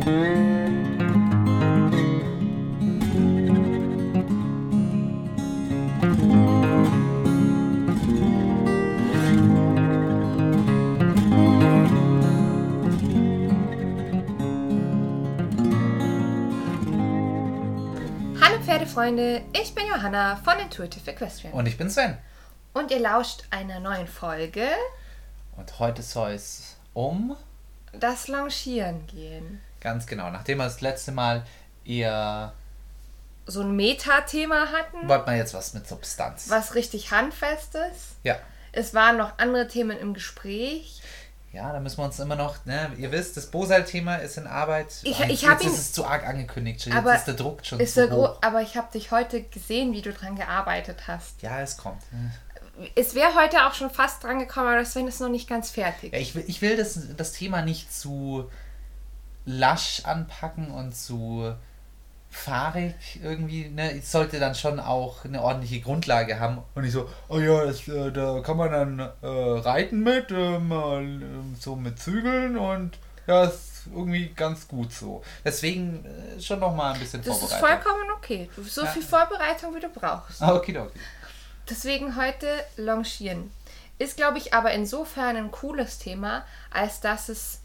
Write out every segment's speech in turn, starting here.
Hallo Pferdefreunde, ich bin Johanna von Intuitive Equestrian. Und ich bin Sven. Und ihr lauscht einer neuen Folge Und heute soll es um, das Longieren gehen. Ganz genau, nachdem wir das letzte Mal eher, So ein Metathema hatten, wollten wir jetzt was mit Substanz. was richtig handfestes. Ja. Es waren noch andere Themen im Gespräch. Ja, da müssen wir uns immer noch, ne, ihr wisst, das Bosal-Thema ist in Arbeit. Ich- Und ich jetzt ihn- ist es zu arg angekündigt, schon. Aber jetzt ist der Druck schon Ist zu hoch. aber ich habe dich heute gesehen, wie du dran gearbeitet hast. Ja, es kommt. ne. Es wäre heute auch schon fast dran gekommen, aber Sven ist noch nicht ganz fertig. Ja, ich will, ich will das, das Thema nicht zu lasch anpacken und zu fahrig irgendwie. Ne? Es sollte dann schon auch eine ordentliche Grundlage haben. Und nicht so, oh ja, das, äh, da kann man dann äh, reiten mit, äh, mal äh, so mit Zügeln und ja, ist irgendwie ganz gut so. Deswegen äh, schon nochmal ein bisschen Das ist vorbereitet. vollkommen okay. So Ja. viel Vorbereitung, wie du brauchst. Ah, okay, okay. Deswegen heute Longieren. Ist, glaube ich, aber insofern ein cooles Thema, als dass es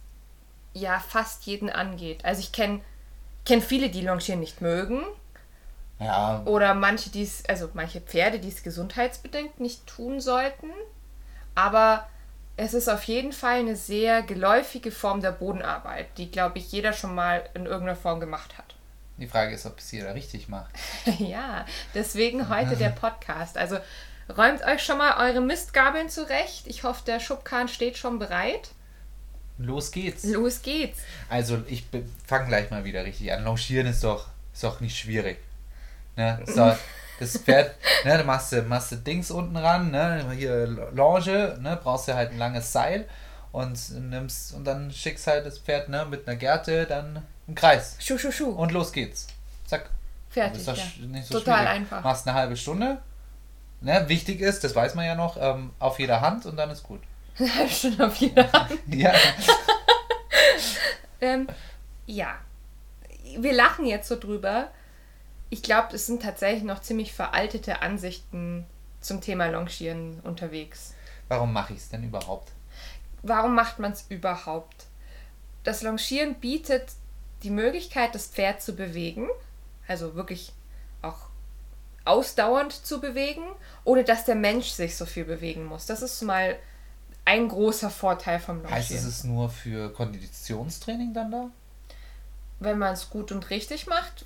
ja fast jeden angeht. Also ich kenne kenn viele, die Longieren nicht mögen. Ja, Oder manche, die es, also manche Pferde, die es gesundheitsbedingt nicht tun sollten. Aber es ist auf jeden Fall eine sehr geläufige Form der Bodenarbeit, die, glaube ich, jeder schon mal in irgendeiner Form gemacht hat. die Frage ist, ob es jeder richtig macht. ja, deswegen heute der Podcast. Also räumt euch schon mal eure Mistgabeln zurecht. Ich hoffe, der Schubkarren steht schon bereit. Los geht's. Los geht's. Also ich fange gleich mal wieder richtig an. Longieren ist doch, ist doch nicht schwierig. Ne? So, das Pferd, ne, da machst du, machst du Dings unten ran, ne? Hier Longe, ne? Brauchst du halt ein langes Seil und nimmst und dann schickst halt das Pferd ne, mit einer Gerte dann im Kreis. Schuh, schuh, schuh. Und los geht's. Zack. Fertig. ist doch Ja. nicht so Total schwierig. einfach. Machst eine halbe Stunde. Ne? Wichtig ist, das weiß man ja noch, ähm, auf jeder Hand und dann ist gut. Eine halbe Stunde auf jeder Hand. Ja. Ähm, ja. Wir lachen jetzt so drüber. Ich glaube, es sind tatsächlich noch ziemlich veraltete Ansichten zum Thema Longieren unterwegs. Warum mache ich es denn überhaupt? Warum macht man es überhaupt? Das Longieren bietet die Möglichkeit, das Pferd zu bewegen, also wirklich auch ausdauernd zu bewegen, ohne dass der Mensch sich so viel bewegen muss. Das ist mal ein großer Vorteil vom Longieren. Heißt es, ist nur für Konditionstraining dann da? Wenn man es gut und richtig macht,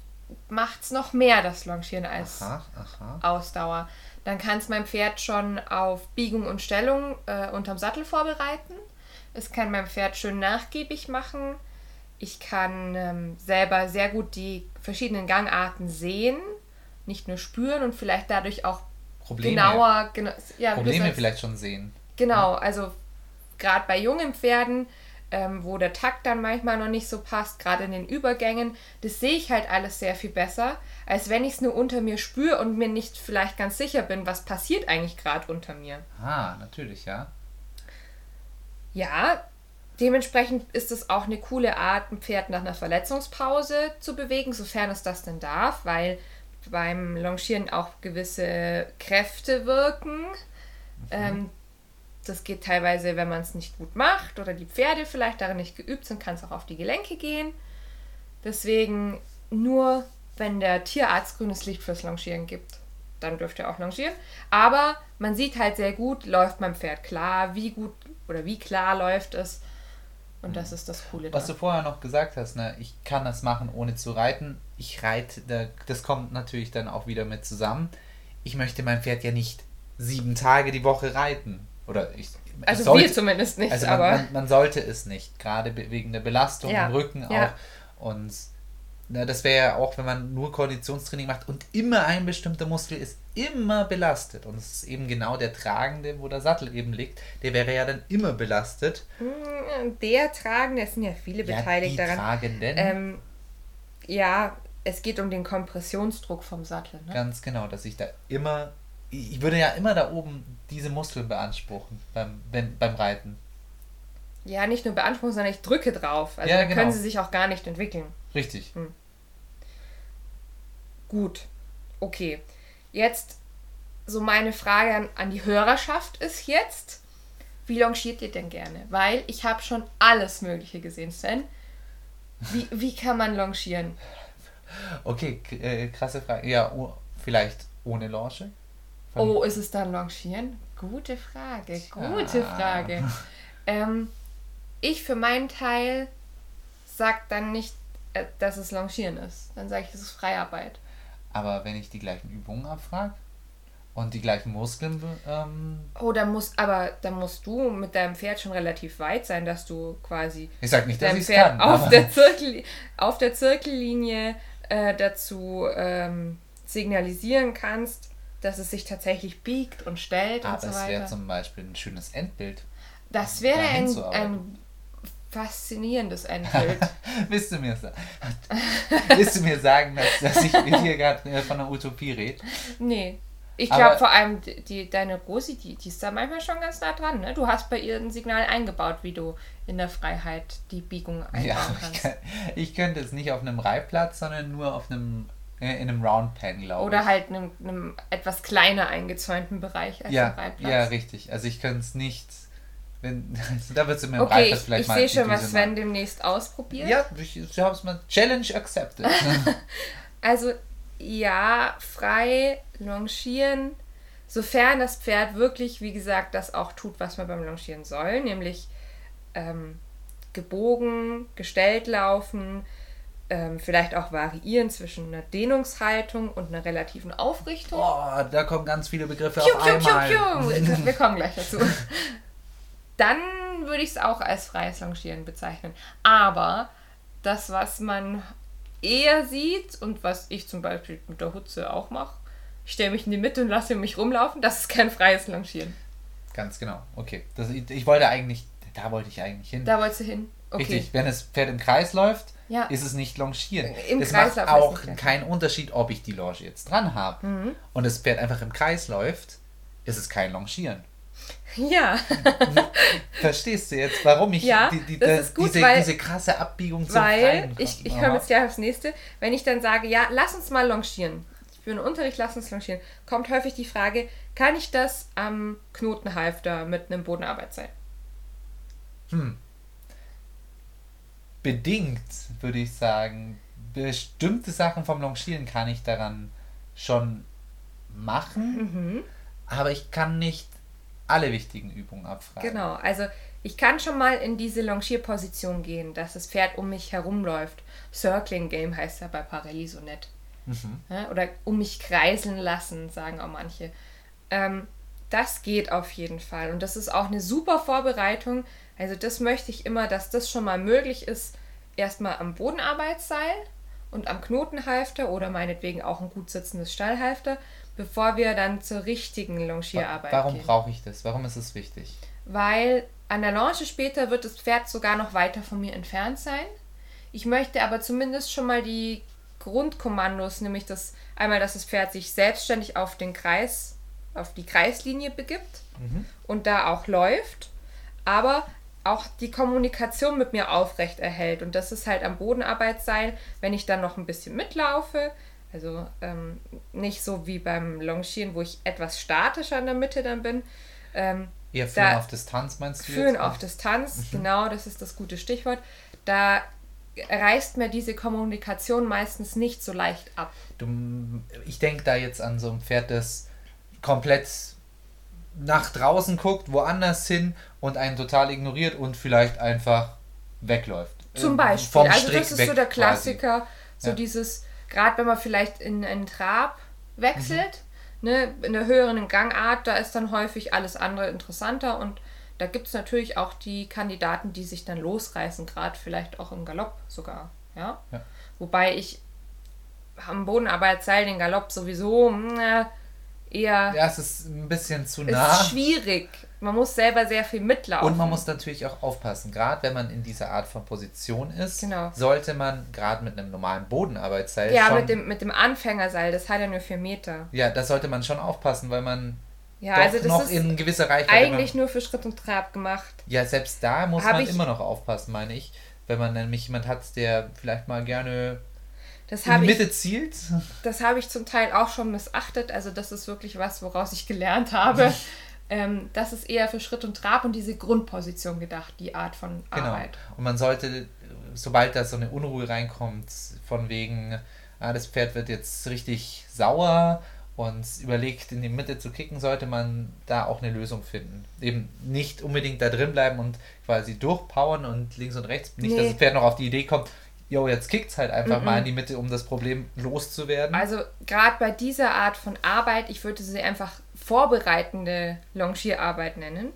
macht es noch mehr das Longieren als Aha, aha. Ausdauer. Dann kann es mein Pferd schon auf Biegung und Stellung äh, unterm Sattel vorbereiten. Es kann mein Pferd schön nachgiebig machen. Ich kann ähm, selber sehr gut die verschiedenen Gangarten sehen, nicht nur spüren und vielleicht dadurch auch Probleme, genauer, gena ja, Probleme vielleicht schon sehen. Genau, also gerade bei jungen Pferden, ähm, wo der Takt dann manchmal noch nicht so passt, gerade in den Übergängen, das sehe ich halt alles sehr viel besser, als wenn ich es nur unter mir spüre und mir nicht vielleicht ganz sicher bin, was passiert eigentlich gerade unter mir. Ah, natürlich, ja. Ja, dementsprechend ist es auch eine coole Art, ein Pferd nach einer Verletzungspause zu bewegen, sofern es das denn darf, weil beim Longieren auch gewisse Kräfte wirken. Ähm, das geht teilweise, wenn man es nicht gut macht oder die Pferde vielleicht darin nicht geübt sind, kann es auch auf die Gelenke gehen. Deswegen nur, wenn der Tierarzt grünes Licht fürs Longieren gibt, dann dürft ihr auch longieren. Aber man sieht halt sehr gut, läuft mein Pferd klar, wie gut oder wie klar läuft es. Und das ist das Coole. Was du daran. vorher noch gesagt hast, ne, ich kann das machen, ohne zu reiten. Ich reite, da- das kommt natürlich dann auch wieder mit zusammen. Ich möchte mein Pferd ja nicht sieben Tage die Woche reiten. Oder ich. Also sollte, wir zumindest nicht, Also man, aber man, man sollte es nicht, gerade wegen der Belastung Ja, im Rücken ja. auch. Und na, das wäre ja auch, wenn man nur Konditionstraining macht und immer ein bestimmter Muskel ist immer belastet. Und es ist eben genau der Tragende, wo der Sattel eben liegt, der wäre ja dann immer belastet. mm, der Tragende, es sind ja viele beteiligt ja, die daran. Tragenden. Ähm, ja, es geht um den Kompressionsdruck vom Sattel. Ne? Ganz genau, dass ich da immer, ich würde ja immer da oben diese Muskeln beanspruchen beim, wenn, beim Reiten. ja, nicht nur beanspruchen, sondern ich drücke drauf. Also Ja, dann können genau. sie sich auch gar nicht entwickeln. Richtig. Gut, okay. Jetzt so meine Frage an, an die Hörerschaft ist jetzt, wie longiert ihr denn gerne? Weil ich habe schon alles Mögliche gesehen, Sven. Wie, wie kann man longieren? Okay, äh, krasse Frage. Ja, oh, vielleicht ohne Lounge? Oh, ist es dann longieren? Gute Frage, gute. Frage. Ähm, ich für meinen Teil sag dann nicht, äh, dass es longieren ist. Dann sage ich, es ist Freiarbeit. Aber wenn ich die gleichen Übungen abfrage und die gleichen Muskeln, ähm, Oh, dann muss, aber dann musst du mit deinem Pferd schon relativ weit sein, dass du quasi ich sag nicht, dass ich kann. auf der, Zirkel, auf der Zirkellinie äh, dazu ähm, signalisieren kannst, dass es sich tatsächlich biegt und stellt und aber so es wäre weiter. zum Beispiel ein schönes Endbild. Das wäre ein, ein faszinierendes Endbild. Willst du mir sagen, willst du mir sagen dass, dass ich mit dir gerade äh, von einer Utopie rede? nee. Ich Aber- glaube vor allem, die, deine Rosi, die, die ist da manchmal schon ganz nah dran. Ne? Du hast bei ihr ein Signal eingebaut, wie du in der Freiheit die Biegung einbauen Ja, ich, kannst. kann, ich könnte es nicht auf einem Reitplatz, sondern nur auf einem, in einem Roundpen, glaube ich. Oder halt einem, einem etwas kleiner eingezäunten Bereich als ja, Reitplatz. ja, richtig. Also ich könnte es nicht, wenn, da wird es mir im Okay, Reitplatz ich, vielleicht ich mal sehe die schon, was Sven demnächst ausprobiert. Ja, ich, ich habe es mal Challenge accepted. Also ja, frei longieren, sofern das Pferd wirklich, wie gesagt, das auch tut, was man beim Longieren soll, nämlich ähm, gebogen, gestellt laufen, ähm, vielleicht auch variieren zwischen einer Dehnungshaltung und einer relativen Aufrichtung. Boah, da kommen ganz viele Begriffe Piu, auf piu, einmal. piu. Wir kommen gleich dazu. Dann würde ich es auch als freies Longieren bezeichnen. Aber das, was man eher sieht und was ich zum Beispiel mit der Hutze auch mache, ich stelle mich in die Mitte und lasse mich rumlaufen, das ist kein freies Longieren. Ganz genau. Okay. Das, ich, ich wollte eigentlich, da wollte ich eigentlich hin. Da wolltest du hin? Okay. Richtig, wenn das Pferd im Kreis läuft, Ja. ist es nicht longieren. Im es Kreis macht auch keinen Unterschied, ob ich die Longe jetzt dran habe Mhm. und das Pferd einfach im Kreis läuft, ist es kein Longieren. Ja, Verstehst du jetzt, warum ich Ja, die, die, das das ist gut, diese, weil- diese krasse Abbiegung zum weil ich, ich komme? jetzt gleich aufs nächste. Wenn ich dann sage, ja, lass uns mal longieren. Bin im Unterricht, lass uns longieren. Kommt häufig die Frage, kann ich das am Knotenhalfter mit einem Bodenarbeitsseil? Bedingt, würde ich sagen. Bestimmte Sachen vom Longieren kann ich daran schon machen, Mhm. aber ich kann nicht alle wichtigen Übungen abfragen. Genau, also ich kann schon mal in diese Longierposition gehen, dass das Pferd um mich herumläuft. Circling Game heißt ja bei Parelli so nett. Ja, oder um mich kreiseln lassen, sagen auch manche. Ähm, das geht auf jeden Fall. Und das ist auch eine super Vorbereitung. Also das möchte ich immer, dass das schon mal möglich ist. Erstmal am Bodenarbeitsseil und am Knotenhalfter oder meinetwegen auch ein gut sitzendes Stallhalfter, bevor wir dann zur richtigen Longierarbeit Warum gehen. brauche ich das? Warum ist es wichtig? weil an der Longe später wird das Pferd sogar noch weiter von mir entfernt sein. Ich möchte aber zumindest schon mal die Grundkommandos, nämlich das einmal, dass das Pferd sich selbstständig auf den Kreis, auf die Kreislinie begibt und da auch läuft, aber auch die Kommunikation mit mir aufrecht erhält. Und das ist halt am Bodenarbeitsseil, wenn ich dann noch ein bisschen mitlaufe. Also ähm, nicht so wie beim Longieren, wo ich etwas statischer in der Mitte dann bin. Ähm, Eher führen auf Distanz meinst du Führen auf Distanz, genau, das ist das gute Stichwort. Da reißt mir diese Kommunikation meistens nicht so leicht ab. Du, ich denke da jetzt an so ein Pferd, das komplett nach draußen guckt, woanders hin und einen total ignoriert und vielleicht einfach wegläuft. Zum Ähm, Beispiel. vom also Strick das ist weg so der quasi. Klassiker, so Ja. dieses, gerade wenn man vielleicht in einen Trab wechselt, Mhm. ne, in der höheren Gangart, da ist dann häufig alles andere interessanter und da gibt es natürlich auch die Kandidaten, die sich dann losreißen, gerade vielleicht auch im Galopp sogar. Ja? Ja. Wobei ich am Bodenarbeitsseil den Galopp sowieso mh, eher Ja, es ist ein bisschen zu ist nah. schwierig. Man muss selber sehr viel mitlaufen. Und man muss natürlich auch aufpassen, gerade wenn man in dieser Art von Position ist, Genau. sollte man gerade mit einem normalen Bodenarbeitsseil ja, schon, mit dem, mit dem Anfängerseil, das hat ja nur vier Meter. ja, da sollte man schon aufpassen, weil man Ja, also das noch ist in gewisser Reichweite. eigentlich nur für Schritt und Trab gemacht. Ja, selbst da muss man ich- immer noch aufpassen, meine ich. Wenn man nämlich jemand hat, der vielleicht mal gerne Das habe die ich, Mitte zielt. das habe ich zum Teil auch schon missachtet. Also das ist wirklich was, woraus ich gelernt habe. ähm, das ist eher für Schritt und Trab und diese Grundposition gedacht, die Art von Genau. Arbeit. Und man sollte, sobald da so eine Unruhe reinkommt, von wegen, ah, das Pferd wird jetzt richtig sauer und überlegt, in die Mitte zu kicken, sollte man da auch eine Lösung finden. Eben nicht unbedingt da drin bleiben und quasi durchpowern und links und rechts. Nicht, dass Nee. das Pferd noch auf die Idee kommt, jo, jetzt kickt's halt einfach Mhm. mal in die Mitte, um das Problem loszuwerden. Also gerade bei dieser Art von Arbeit, ich würde sie einfach vorbereitende Longierarbeit nennen.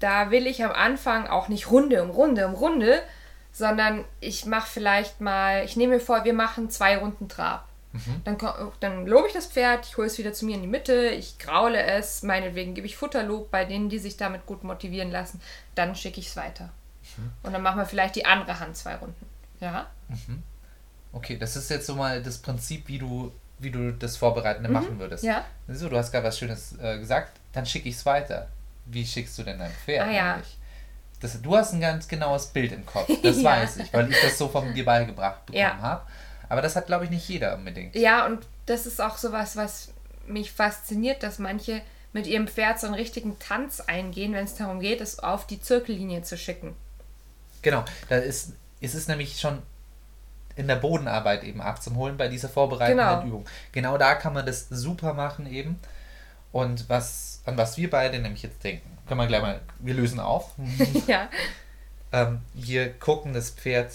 Da will ich am Anfang auch nicht Runde um Runde um Runde, sondern ich mache vielleicht mal, ich nehme mir vor, wir machen zwei Runden Trab. Dann, ko- dann lobe ich das Pferd, ich hole es wieder zu mir in die Mitte, ich graule es, meinetwegen gebe ich Futterlob bei denen, die sich damit gut motivieren lassen, dann schicke ich es weiter. Und dann machen wir vielleicht die andere Hand zwei Runden. Ja? Okay, das ist jetzt so mal das Prinzip, wie du, wie du das Vorbereitende machen würdest. Mhm. Ja. So, du hast gerade was Schönes äh, gesagt, dann schicke ich es weiter. Wie schickst du denn dein Pferd Ah, ja. Das, du hast ein ganz genaues Bild im Kopf, das Ja. weiß ich, weil ich das so von dir beigebracht bekommen Ja. habe. Aber das hat, glaube ich, nicht jeder unbedingt. Ja, und das ist auch sowas, was mich fasziniert, dass manche mit ihrem Pferd so einen richtigen Tanz eingehen, wenn es darum geht, es auf die Zirkellinie zu schicken. Genau, da ist, ist es nämlich schon in der Bodenarbeit eben abzuholen bei dieser vorbereitenden Genau. Übung. Genau da kann man das super machen eben. Und was, an was wir beide nämlich jetzt denken, können wir gleich mal, wir lösen auf. ja, ähm, wir gucken das Pferd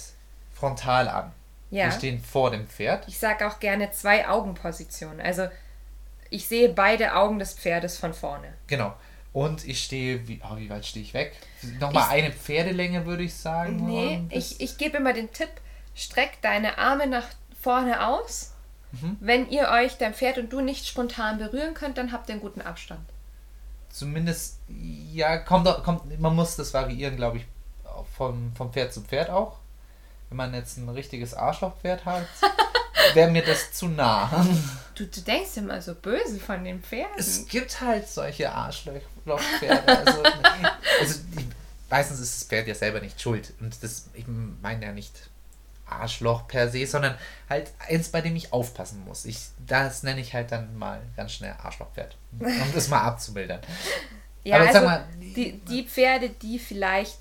frontal an. Wir ja. stehen vor dem Pferd. Ich sage auch gerne zwei Augenpositionen. Also ich sehe beide Augen des Pferdes von vorne. Genau. Und ich stehe, wie, oh, wie weit stehe ich weg? Nochmal eine Pferdelänge, würde ich sagen. Nee, ich, ich gebe immer den Tipp, streck deine Arme nach vorne aus. Mhm. Wenn ihr euch, dein Pferd und du, nicht spontan berühren könnt, dann habt ihr einen guten Abstand. Zumindest, ja, kommt, kommt, man muss das variieren, glaube ich, vom, vom Pferd zu Pferd auch. Wenn man jetzt ein richtiges Arschlochpferd hat, wäre mir das zu nah. Du, du denkst immer so böse von den Pferden. Es gibt halt solche Arschlochpferde. Also, also die, meistens ist das Pferd ja selber nicht schuld. Und das, ich meine ja nicht Arschloch per se, sondern halt eins, bei dem ich aufpassen muss. Ich, das nenne ich halt dann mal ganz schnell Arschlochpferd. Um das mal abzumildern. Ja, Aber also sag mal, die, die Pferde, die vielleicht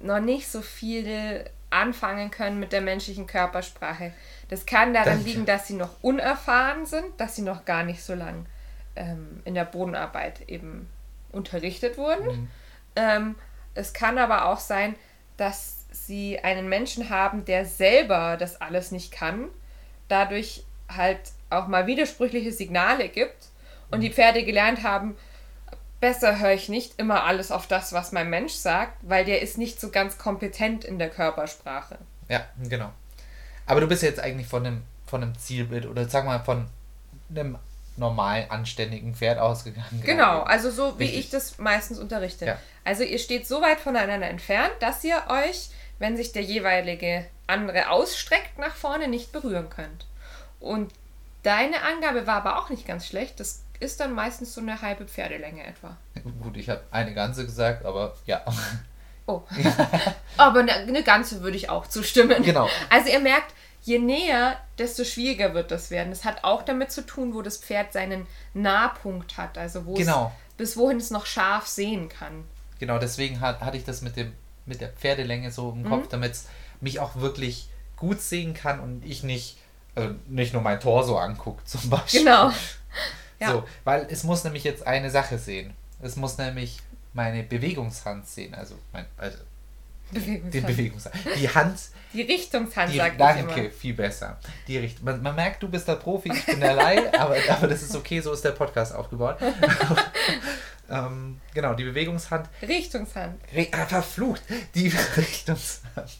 noch nicht so viel anfangen können mit der menschlichen Körpersprache, das kann daran Das- liegen, dass sie noch unerfahren sind, dass sie noch gar nicht so lang ähm, in der Bodenarbeit eben unterrichtet wurden. Mhm. Ähm, es kann aber auch sein, dass sie einen Menschen haben, der selber das alles nicht kann, dadurch halt auch mal widersprüchliche Signale gibt und die Pferde gelernt haben, besser höre ich nicht immer alles auf das, was mein Mensch sagt, weil der ist nicht so ganz kompetent in der Körpersprache. Ja, genau. Aber du bist jetzt eigentlich von einem, von einem Zielbild oder sag mal von einem normalen, anständigen Pferd ausgegangen. Genau, also so wie Richtig. ich das meistens unterrichte. Ja. Also ihr steht so weit voneinander entfernt, dass ihr euch, wenn sich der jeweilige andere ausstreckt nach vorne, nicht berühren könnt. Und deine Angabe war aber auch nicht ganz schlecht. Das ist dann meistens so eine halbe Pferdelänge etwa. Gut, ich habe eine ganze gesagt, aber ja. Oh. aber eine, eine ganze würde ich auch zustimmen. Genau. Also ihr merkt, je näher, desto schwieriger wird das werden. Das hat auch damit zu tun, wo das Pferd seinen Nahpunkt hat, also wo Genau. es bis wohin es noch scharf sehen kann. Genau, deswegen hat, hatte ich das mit, dem, mit der Pferdelänge so im Mhm. Kopf, damit es mich auch wirklich gut sehen kann und ich nicht, also nicht nur mein Torso anguckt zum Beispiel. Genau. Ja. So, weil es muss nämlich jetzt eine Sache sehen. Es muss nämlich meine Bewegungshand sehen, also, mein, also die Bewegungshand. Bewegungshand. Die Hand, Die Richtungshand, die, sagt ich danke, immer. viel besser. Die Richt man, man merkt, du bist der Profi, ich bin der Laie, aber, aber das ist okay, so ist der Podcast aufgebaut. ähm, genau, die Bewegungshand Richtungshand. Re ah, verflucht. Die Richtungshand.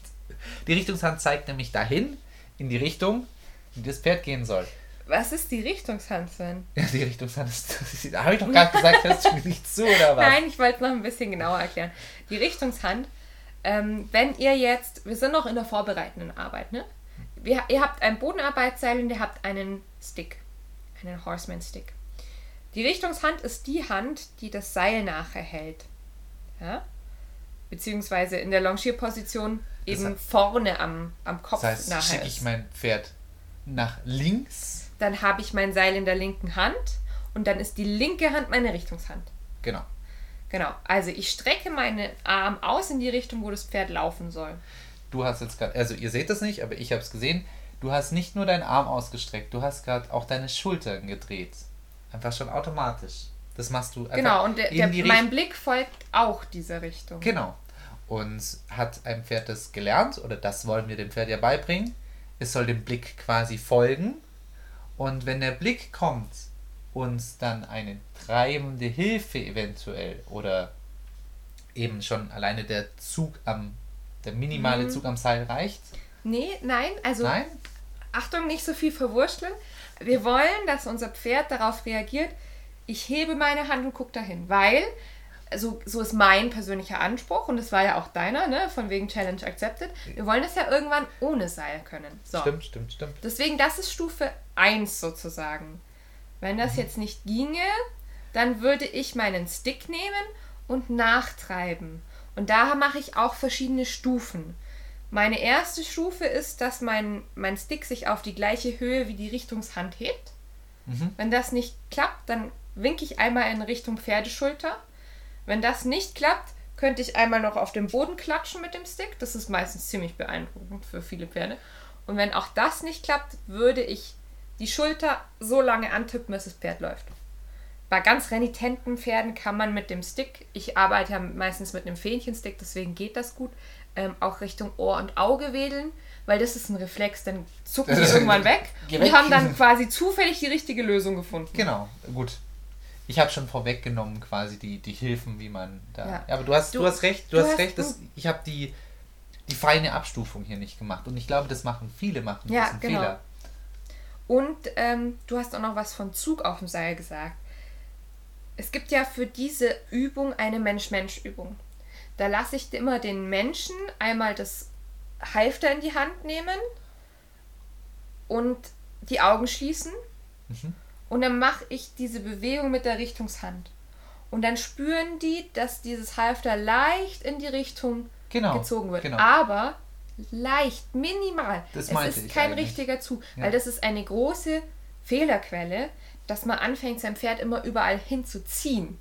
Die Richtungshand zeigt nämlich dahin, in die Richtung, in die das Pferd gehen soll. Was ist die Richtungshand, Sven? Ja, die Richtungshand ist. Da habe ich doch gerade gesagt, hörst du nicht zu, oder was? Nein, ich wollte es noch ein bisschen genauer erklären. Die Richtungshand, ähm, wenn ihr jetzt, wir sind noch in der vorbereitenden Arbeit, ne? Wir, ihr habt ein Bodenarbeitsseil und ihr habt einen Stick, einen Horseman Stick. Die Richtungshand ist die Hand, die das Seil nachher hält. Ja? Beziehungsweise in der Longierposition eben heißt- vorne am, am Kopf Das heißt, nachher schicke ich mein Pferd nach links. Dann habe ich mein Seil in der linken Hand und dann ist die linke Hand meine Richtungshand. Genau. Genau. Also ich strecke meinen Arm aus in die Richtung, wo das Pferd laufen soll. Du hast jetzt gerade, also ihr seht das nicht, aber ich habe es gesehen. Du hast nicht nur deinen Arm ausgestreckt, du hast gerade auch deine Schultern gedreht. Einfach schon automatisch. Das machst du einfach Genau, und der, der, mein Blick folgt auch dieser Richtung. Genau. Und hat ein Pferd das gelernt, oder das wollen wir dem Pferd ja beibringen, es soll dem Blick quasi folgen. Und wenn der Blick kommt und dann eine treibende Hilfe eventuell oder eben schon alleine der Zug am, der minimale Mhm. Zug am Seil reicht. Nee, nein, also Nein? Achtung, nicht so viel verwurschteln. Wir wollen, dass unser Pferd darauf reagiert, ich hebe meine Hand und gucke dahin, weil so, so ist mein persönlicher Anspruch und es war ja auch deiner, ne, von wegen Challenge accepted. Wir wollen das ja irgendwann ohne Seil können. So. Stimmt, stimmt, stimmt. Deswegen, das ist Stufe 1 sozusagen. Wenn das jetzt nicht ginge, dann würde ich meinen Stick nehmen und nachtreiben. Und da mache ich auch verschiedene Stufen. Meine erste Stufe ist, dass mein, mein Stick sich auf die gleiche Höhe wie die Richtungshand hebt. Mhm. Wenn das nicht klappt, dann winke ich einmal in Richtung Pferdeschulter. Wenn das nicht klappt, könnte ich einmal noch auf den Boden klatschen mit dem Stick. Das ist meistens ziemlich beeindruckend für viele Pferde. Und wenn auch das nicht klappt, würde ich die Schulter so lange antippen, bis das Pferd läuft. Bei ganz renitenten Pferden kann man mit dem Stick, ich arbeite ja meistens mit einem Fähnchenstick, deswegen geht das gut, ähm, auch Richtung Ohr und Auge wedeln, weil das ist ein Reflex, dann zucken die irgendwann weg und haben dann quasi zufällig die richtige Lösung gefunden. Genau, gut. Ich habe schon vorweggenommen quasi die, die Hilfen, wie man da. Ja. Ja. aber du hast, du, Du- hast recht, du, du hast, hast- recht, dass ich habe die, die feine Abstufung hier nicht gemacht. Und ich glaube, das machen viele, machen Ja, diesen genau. Fehler. Und ähm, du hast auch noch was von Zug auf dem Seil gesagt. Es gibt ja für diese Übung eine Mensch-Mensch-Übung. Da lasse ich immer den Menschen einmal das Halfter in die Hand nehmen und die Augen schließen. Mhm. Und dann mache ich diese Bewegung mit der Richtungshand. Und dann spüren die, dass dieses Halfter leicht in die Richtung Genau. gezogen wird. Genau. Aber leicht, minimal. Das es ist kein eigentlich. richtiger Zug, Ja. weil das ist eine große Fehlerquelle, dass man anfängt, sein Pferd immer überall hinzuziehen.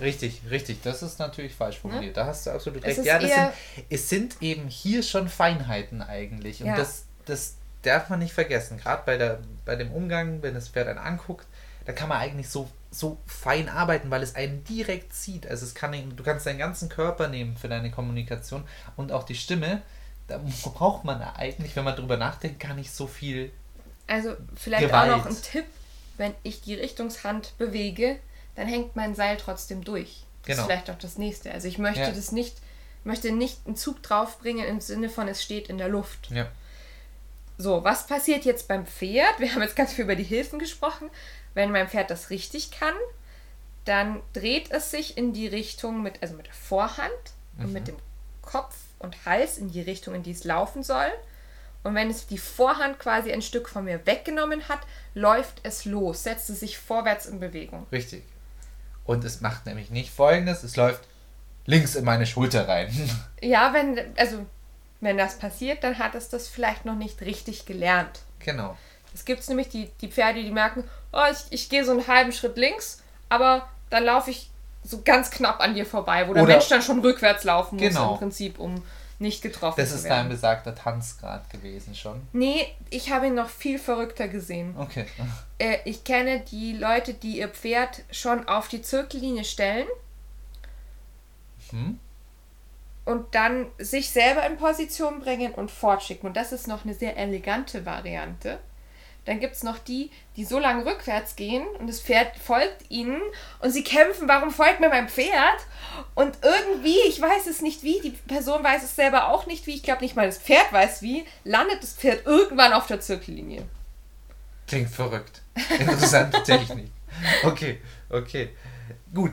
Richtig, richtig. Das ist natürlich falsch formuliert. Da hast du absolut recht. Ja, sind, es sind eben hier schon Feinheiten eigentlich. Und Ja. das, das darf man nicht vergessen. Gerade bei, der, bei dem Umgang, wenn das Pferd einen anguckt, da kann man eigentlich so, so fein arbeiten, weil es einen direkt sieht. Also es kann, du kannst deinen ganzen Körper nehmen für deine Kommunikation und auch die Stimme. Da braucht man eigentlich, wenn man drüber nachdenkt, gar nicht so viel. Also vielleicht Gewalt. auch noch ein Tipp, wenn ich die Richtungshand bewege, dann hängt mein Seil trotzdem durch. Das Genau. ist vielleicht auch das nächste. Also ich möchte Ja. das nicht, möchte nicht einen Zug draufbringen im Sinne von es steht in der Luft. Ja. So, was passiert jetzt beim Pferd? Wir haben jetzt ganz viel über die Hilfen gesprochen. Wenn mein Pferd das richtig kann, dann dreht es sich in die Richtung mit, also mit der Vorhand und mit dem Kopf und Hals in die Richtung, in die es laufen soll. Und wenn es die Vorhand quasi ein Stück von mir weggenommen hat, läuft es los, setzt es sich vorwärts in Bewegung. Richtig. Und es macht nämlich nicht folgendes: Es läuft links in meine Schulter rein. Ja, wenn, also, wenn das passiert, dann hat es das vielleicht noch nicht richtig gelernt. genau. Es gibt nämlich die, die Pferde, die merken, oh, ich, ich gehe so einen halben Schritt links, aber dann laufe ich so ganz knapp an dir vorbei, wo der Oder- Mensch dann schon rückwärts laufen muss Genau. im Prinzip, um nicht getroffen Das zu ist dein werden. besagter Tanzgrad gewesen schon. Nee, ich habe ihn noch viel verrückter gesehen. Okay. Äh, ich kenne die Leute, die ihr Pferd schon auf die Zirkellinie stellen Hm? und dann sich selber in Position bringen und fortschicken. Und das ist noch eine sehr elegante Variante. Dann gibt es noch die, die so lange rückwärts gehen und das Pferd folgt ihnen und sie kämpfen, warum folgt mir mein Pferd? Und irgendwie, ich weiß es nicht wie, die Person weiß es selber auch nicht wie, ich glaube nicht mal das Pferd weiß wie, landet das Pferd irgendwann auf der Zirkellinie. Klingt verrückt. Interessante Technik. Okay, okay. Gut.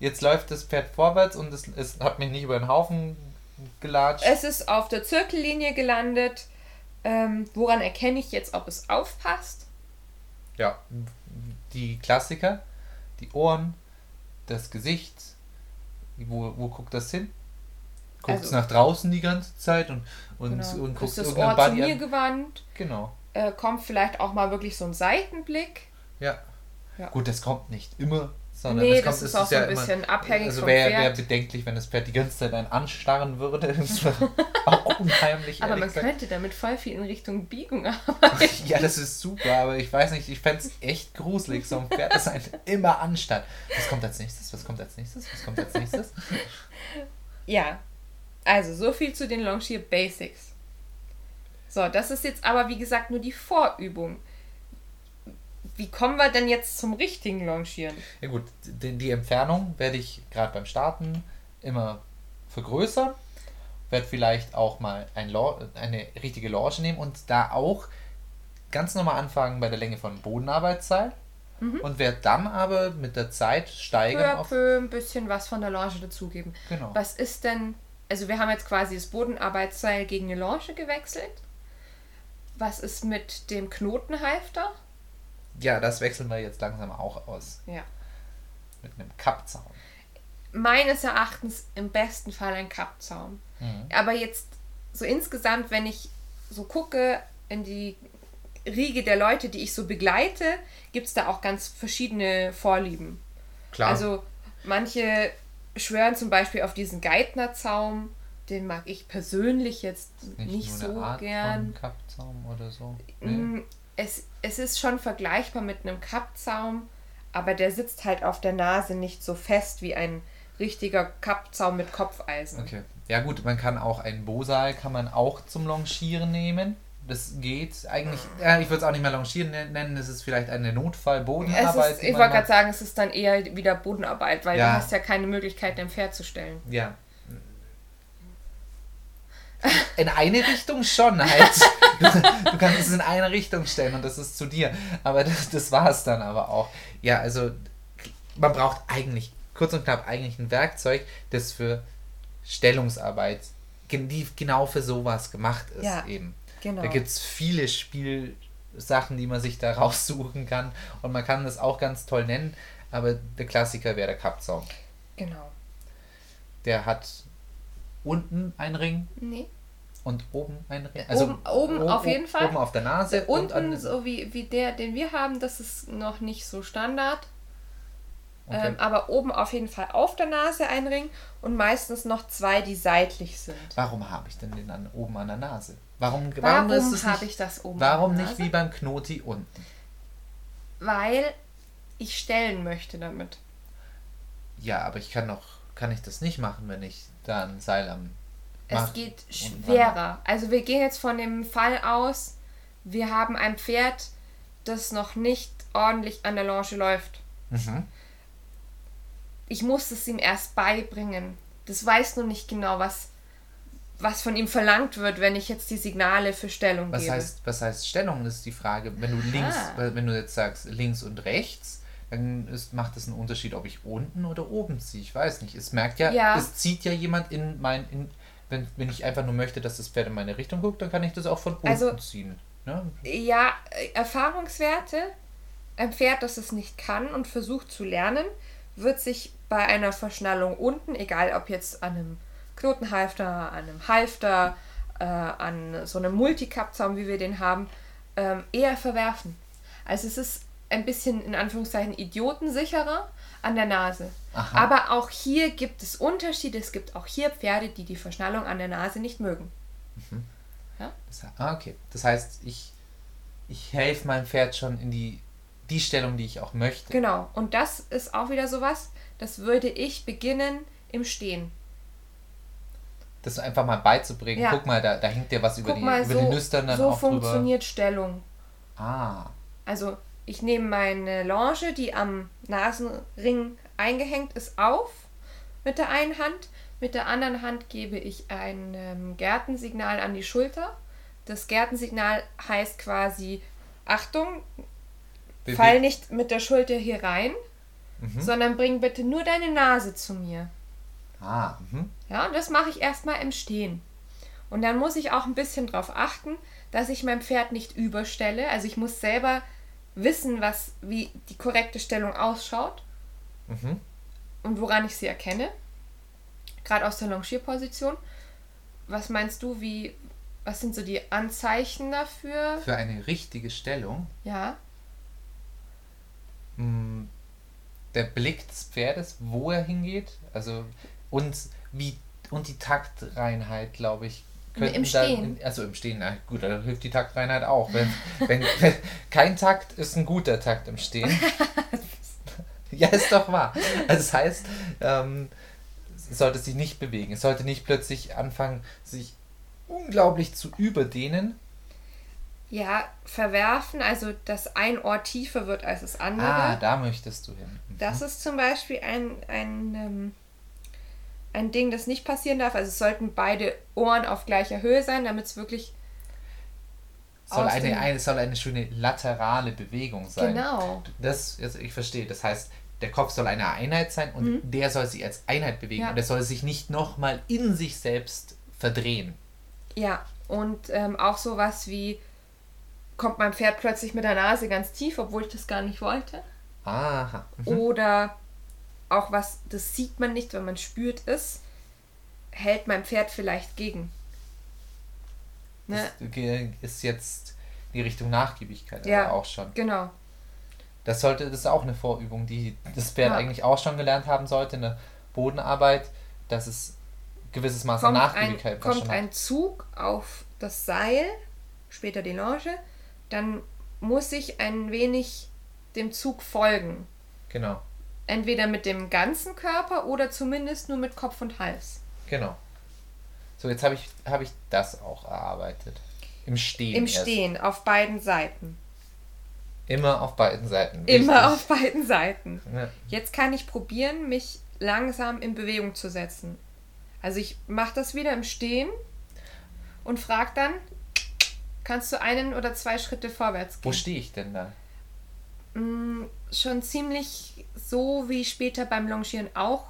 Jetzt läuft das Pferd vorwärts und es, es hat mich nicht über den Haufen gelatscht. Es ist auf der Zirkellinie gelandet. Ähm, woran erkenne ich jetzt, ob es aufpasst? Ja, die Klassiker. die Ohren, das Gesicht. Wo, wo guckt das hin? Guckt es Also- nach draußen die ganze Zeit und, und, Genau. und guckt ist das Ohr zu Body mir an. gewandt? Genau. Äh, kommt vielleicht auch mal wirklich so ein Seitenblick? Ja. Ja. Gut, das kommt nicht immer, sondern Nee, das, kommt, das ist es auch so ein immer- bisschen abhängig Also vom wäre wär Pferd. bedenklich, wenn das Pferd die ganze Zeit einen anstarren würde. Das wäre auch unheimlich. Aber man gesagt. könnte damit voll viel in Richtung Biegung arbeiten. Ja, das ist super, aber ich weiß nicht, ich fände es echt gruselig, so ein Pferd, das einen immer anstarrt. Was kommt als nächstes? Was kommt als nächstes? Was kommt als nächstes? Ja, also so viel zu den Longier Basics. So, das ist jetzt aber wie gesagt nur die Vorübung. Wie kommen wir denn jetzt zum richtigen Longieren? Ja gut, die, die Entfernung werde ich gerade beim Starten immer vergrößern. Werde vielleicht auch mal ein eine richtige Longe nehmen und da auch ganz normal anfangen bei der Länge von Bodenarbeitsseil. Und werde dann aber mit der Zeit steigern Mhm. Peu auf. peu ein bisschen was von der Longe dazugeben. Genau. Was ist denn, also wir haben jetzt quasi das Bodenarbeitsseil gegen eine Longe gewechselt. Was ist mit dem Knotenhalfter? Ja, das wechseln wir jetzt langsam auch aus. Ja. Mit einem Kappzaun. Meines Erachtens im besten Fall ein Kappzaum. Mhm. Aber jetzt so insgesamt, wenn ich so gucke in die Riege der Leute, die ich so begleite, gibt es da auch ganz verschiedene Vorlieben. Klar. Also manche schwören zum Beispiel auf diesen Geithnerzaum. Den mag ich persönlich jetzt nicht, nur so gern. Kappzaum oder so. Nee. Es, es ist schon vergleichbar mit einem Kappzaum, aber der sitzt halt auf der Nase nicht so fest wie ein richtiger Kappzaum mit Kopfeisen. Okay. Ja gut, man kann auch einen Bosal kann man auch zum Longieren nehmen. Das geht eigentlich, ja, ich würde es auch nicht mehr Longieren nen- nennen, es ist vielleicht eine Notfall-Bodenarbeit. ich wollte gerade sagen, es ist dann eher wieder Bodenarbeit, weil Ja. du hast ja keine Möglichkeit, dein Pferd zu stellen. Ja. In eine Richtung schon halt. Du, du kannst es in eine Richtung stellen und das ist zu dir. Aber das, das war es dann aber auch. Ja, also man braucht eigentlich, kurz und knapp, eigentlich ein Werkzeug, das für Stellungsarbeit, die genau für sowas gemacht ist Ja, eben. Genau. Da gibt es viele Spielsachen, die man sich da raussuchen kann. Und man kann das auch ganz toll nennen. Aber der Klassiker wäre der Kappzaum. genau. Der hat unten einen Ring Nee. und oben einen Ring. Oben- oben auf jeden Fall. Oben auf der Nase und Unten, an, so wie, wie der, den wir haben, das ist noch nicht so Standard. okay. Ähm, aber oben auf jeden Fall auf der Nase ein Ring und meistens noch zwei, die seitlich sind. Warum habe ich denn den an, oben an der Nase? Warum, warum, Warum, ist es habe nicht, ich das oben? warum nicht wie beim Knoti unten? Weil ich stellen möchte damit. Ja, aber ich kann doch, kann ich das nicht machen, wenn ich da ein Seil am Es geht schwerer. Also wir gehen jetzt von dem Fall aus, wir haben ein Pferd, das noch nicht ordentlich an der Longe läuft. Mhm. Ich muss es ihm erst beibringen. Das weiß nur nicht genau, was, was von ihm verlangt wird, wenn ich jetzt die Signale für Stellung Was gebe. heißt, was heißt Stellung? Das ist die Frage. Wenn du links, wenn du jetzt sagst links und rechts, dann ist, macht es einen Unterschied, ob ich unten oder oben ziehe. Ich weiß nicht. Es merkt ja, Ja. es zieht ja jemand in mein, in, wenn, wenn ich einfach nur möchte, dass das Pferd in meine Richtung guckt, dann kann ich das auch von unten Also- ziehen. Ne? Ja, Erfahrungswerte. Ein Pferd, das es nicht kann und versucht zu lernen, wird sich bei einer Verschnallung unten, egal ob jetzt an einem Knotenhalfter, an einem Halfter, äh, an so einem Multicup-Zaum, wie wir den haben, ähm, eher verwerfen. Also es ist ein bisschen in Anführungszeichen idiotensicherer an der Nase. Aha. Aber auch hier gibt es Unterschiede. Es gibt auch hier Pferde, die die Verschnallung an der Nase nicht mögen. Das, ah, okay. Das heißt, ich, ich helfe meinem Pferd schon in die, die Stellung, die ich auch möchte. Genau, und das ist auch wieder sowas, das würde ich beginnen im Stehen. Das einfach mal beizubringen. Ja. Guck mal, da, da hängt dir was über, Guck die, mal, über so, die Nüstern dann so auch drüber. funktioniert Stellung. Ah, Also ich nehme meine Longe, die am Nasenring eingehängt ist, auf mit der einen Hand. Mit der anderen Hand gebe ich ein ähm, Gärtensignal an die Schulter. Das Gärtensignal heißt quasi, Achtung, Beweg- fall nicht mit der Schulter hier rein, Mhm. sondern bring bitte nur deine Nase zu mir. Ah, mhm. Ja, und das mache ich erstmal im Stehen. Und dann muss ich auch ein bisschen darauf achten, dass ich mein Pferd nicht überstelle. Also ich muss selber wissen, was, wie die korrekte Stellung ausschaut. Mhm. Und woran ich sie erkenne, gerade aus der Longierposition, was meinst du, wie, was sind so die Anzeichen dafür? Für eine richtige Stellung, Ja, mh, der Blick des Pferdes, wo er hingeht, also und wie und die Taktreinheit, glaube ich. Könnten Im dann- Stehen. also im Stehen, na gut, da hilft die Taktreinheit auch. Wenn, wenn, wenn, kein Takt ist ein guter Takt im Stehen. ja, ist doch wahr. Also das heißt, ähm, es sollte sich nicht bewegen. Es sollte nicht plötzlich anfangen, sich unglaublich zu überdehnen. ja, verwerfen, also dass ein Ohr tiefer wird als das andere. Ah, da möchtest du hin. Mhm. Das ist zum Beispiel ein, ein, ähm, ein Ding, das nicht passieren darf. Also es sollten beide Ohren auf gleicher Höhe sein, damit es wirklich soll eine, eine, soll eine schöne laterale Bewegung sein. genau. Das, also ich verstehe. Das heißt, der Kopf soll eine Einheit sein und der soll sich als Einheit bewegen. Mhm. Ja. Und der soll sich nicht nochmal in sich selbst verdrehen. Ja, und ähm, auch sowas wie kommt mein Pferd plötzlich mit der Nase ganz tief, obwohl ich das gar nicht wollte. Aha. Mhm. Oder auch was, das sieht man nicht, wenn man spürt es, hält mein Pferd vielleicht gegen. Ne? Das ge- ist jetzt die Richtung Nachgiebigkeit Ja. auch schon. Genau. Das sollte, das ist auch eine Vorübung, die das Pferd Ja. eigentlich auch schon gelernt haben sollte in der Bodenarbeit, dass es gewisses Maß an kommt, ein, Nachgiebigkeit kommt schon hat. ein Zug auf das Seil, später die Longe, dann muss ich ein wenig dem Zug folgen. Genau, Entweder mit dem ganzen Körper oder zumindest nur mit Kopf und Hals. genau. So, jetzt habe ich, habe ich das auch erarbeitet. Im Stehen. Im erst. Stehen, auf beiden Seiten. Immer auf beiden Seiten. Immer Wichtig. auf beiden Seiten. Ja. Jetzt kann ich probieren, mich langsam in Bewegung zu setzen. Also ich mache das wieder im Stehen und frage dann, kannst du einen oder zwei Schritte vorwärts Wo gehen? stehe ich denn da? Mm, schon ziemlich so wie später beim Longieren auch.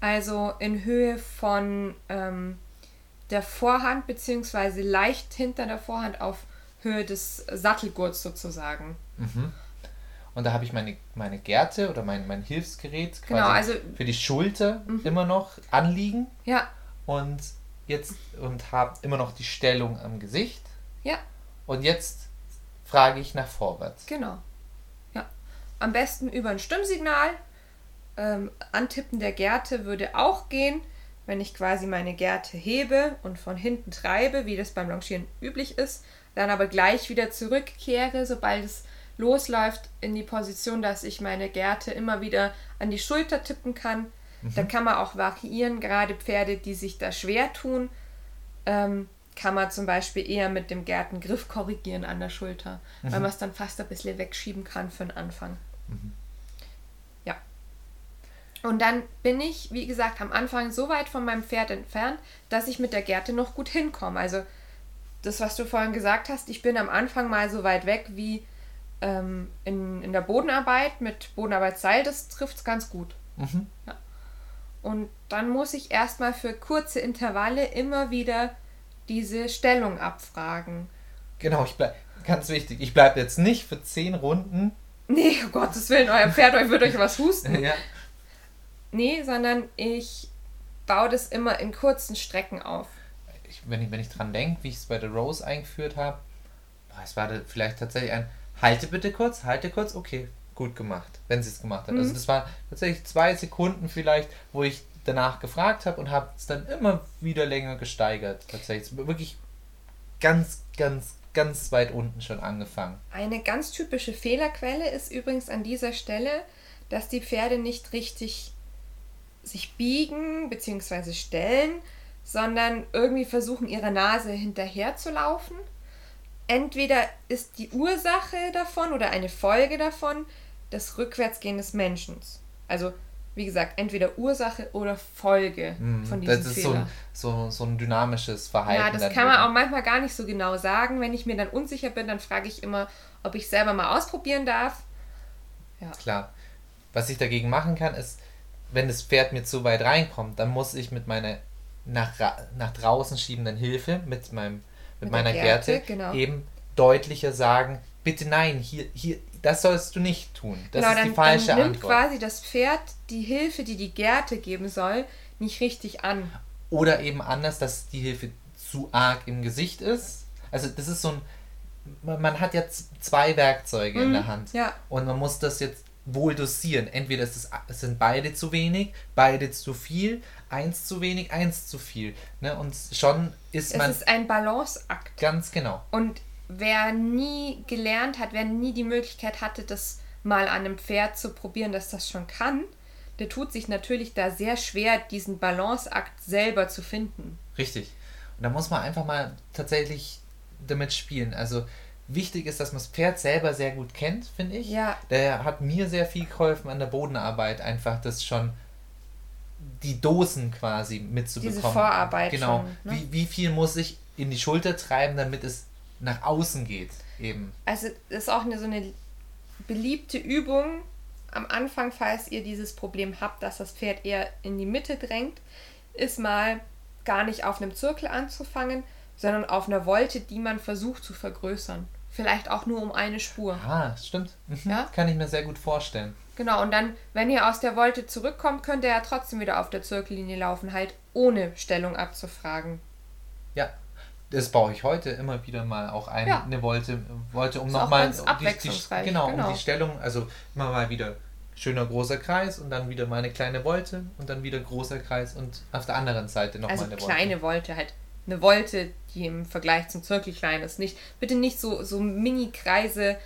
Also in Höhe von ähm, der Vorhand, beziehungsweise leicht hinter der Vorhand auf Höhe des Sattelgurts sozusagen. Und da habe ich meine, meine Gerte oder mein, mein Hilfsgerät quasi Genau, also- für die Schulter immer noch anliegen Ja, und jetzt und habe immer noch die Stellung am Gesicht. ja, Und jetzt frage ich nach vorwärts. genau. Am besten über ein Stimmsignal. Ähm, Antippen der Gerte würde auch gehen, wenn ich quasi meine Gerte hebe und von hinten treibe, wie das beim Longieren üblich ist, dann aber gleich wieder zurückkehre, sobald es losläuft in die Position, dass ich meine Gerte immer wieder an die Schulter tippen kann. Da kann man auch variieren, gerade Pferde, die sich da schwer tun, ähm, kann man zum Beispiel eher mit dem Gärtengriff korrigieren an der Schulter, weil man es dann fast ein bisschen wegschieben kann für den Anfang. Ja. Und dann bin ich, wie gesagt, am Anfang so weit von meinem Pferd entfernt, dass ich mit der Gerte noch gut hinkomme. Also das, was du vorhin gesagt hast, ich bin am Anfang mal so weit weg wie ähm, in, in der Bodenarbeit mit Bodenarbeitsseil, das trifft es ganz gut. Mhm. Und dann muss ich erstmal für kurze Intervalle immer wieder diese Stellung abfragen. Genau, ich bleib, ganz wichtig, ich bleibe jetzt nicht für zehn Runden. Nee, um Gottes Willen, euer Pferd euch wird euch was husten. ja. Nee, sondern ich baue das immer in kurzen Strecken auf. ich, wenn, ich, wenn ich dran denke, wie ich es bei der Rose eingeführt habe, es war da vielleicht tatsächlich ein Halte bitte kurz, halte kurz, okay, gut gemacht, wenn sie es gemacht hat. Also das war tatsächlich zwei Sekunden vielleicht, wo ich danach gefragt habe und habe es dann immer wieder länger gesteigert. Tatsächlich wirklich ganz, ganz, ganz weit unten schon angefangen. Eine ganz typische Fehlerquelle ist übrigens an dieser Stelle, dass die Pferde nicht richtig sich biegen bzw. stellen, sondern irgendwie versuchen, ihrer Nase hinterher zu laufen. Entweder ist die Ursache davon oder eine Folge davon das Rückwärtsgehen des Menschen. Also, wie gesagt, entweder Ursache oder Folge von diesem Mhm. das ist so Fehler. ein, so, so ein dynamisches Verhalten. Ja, das kann man auch manchmal gar nicht so genau sagen. Wenn ich mir dann unsicher bin, dann frage ich immer, ob ich selber mal ausprobieren darf. Klar. Was ich dagegen machen kann, ist, wenn das Pferd mir zu weit reinkommt, dann muss ich mit meiner nach, nach draußen schiebenden Hilfe, mit, meinem, mit, Mit meiner Gerte, Gerte, genau. eben deutlicher sagen, bitte nein, hier, hier, das sollst du nicht tun. Das genau, ist dann, die falsche dann nimmt Antwort. quasi das Pferd die Hilfe, die die Gerte geben soll, nicht richtig an. Oder eben anders, dass die Hilfe zu arg im Gesicht ist. Also das ist so ein, man hat jetzt zwei Werkzeuge in der Hand Mhm. ja. und man muss das jetzt wohl dosieren. Entweder es, es sind beide zu wenig, beide zu viel, eins zu wenig, eins zu viel. Ne? Und schon ist Es man ist ein Balanceakt. ganz genau. Und wer nie gelernt hat, wer nie die Möglichkeit hatte, das mal an einem Pferd zu probieren, dass das schon kann, der tut sich natürlich da sehr schwer, diesen Balanceakt selber zu finden. Richtig. Und da muss man einfach mal tatsächlich damit spielen. Also wichtig ist, dass man das Pferd selber sehr gut kennt, finde ich. Ja. Der hat mir sehr viel geholfen an der Bodenarbeit, einfach das schon die Dosen quasi mitzubekommen. Diese Vorarbeit Genau. schon, ne? wie, wie viel muss ich in die Schulter treiben, damit es nach außen geht, eben. Also das ist auch eine, so eine beliebte Übung. Am Anfang, falls ihr dieses Problem habt, dass das Pferd eher in die Mitte drängt, ist mal gar nicht auf einem Zirkel anzufangen, sondern auf einer Wolte, die man versucht zu vergrößern. Vielleicht auch nur um eine Spur. Ah, stimmt. Mhm. Ja. Kann ich mir sehr gut vorstellen. Genau, und dann, wenn ihr aus der Wolte zurückkommt, könnt ihr ja trotzdem wieder auf der Zirkellinie laufen, halt ohne Stellung abzufragen. Das baue ich heute immer wieder mal auch ein, Ja. eine Wolte, Wolte um nochmal ganz abwechslungsreich, genau, genau. um die Stellung, also immer mal wieder schöner großer Kreis und dann wieder mal eine kleine Wolte und dann wieder großer Kreis und auf der anderen Seite nochmal Also eine kleine Wolte, halt eine Wolte, die im Vergleich zum Zirkel klein ist. Nicht, bitte nicht so, so Mini-Kreise,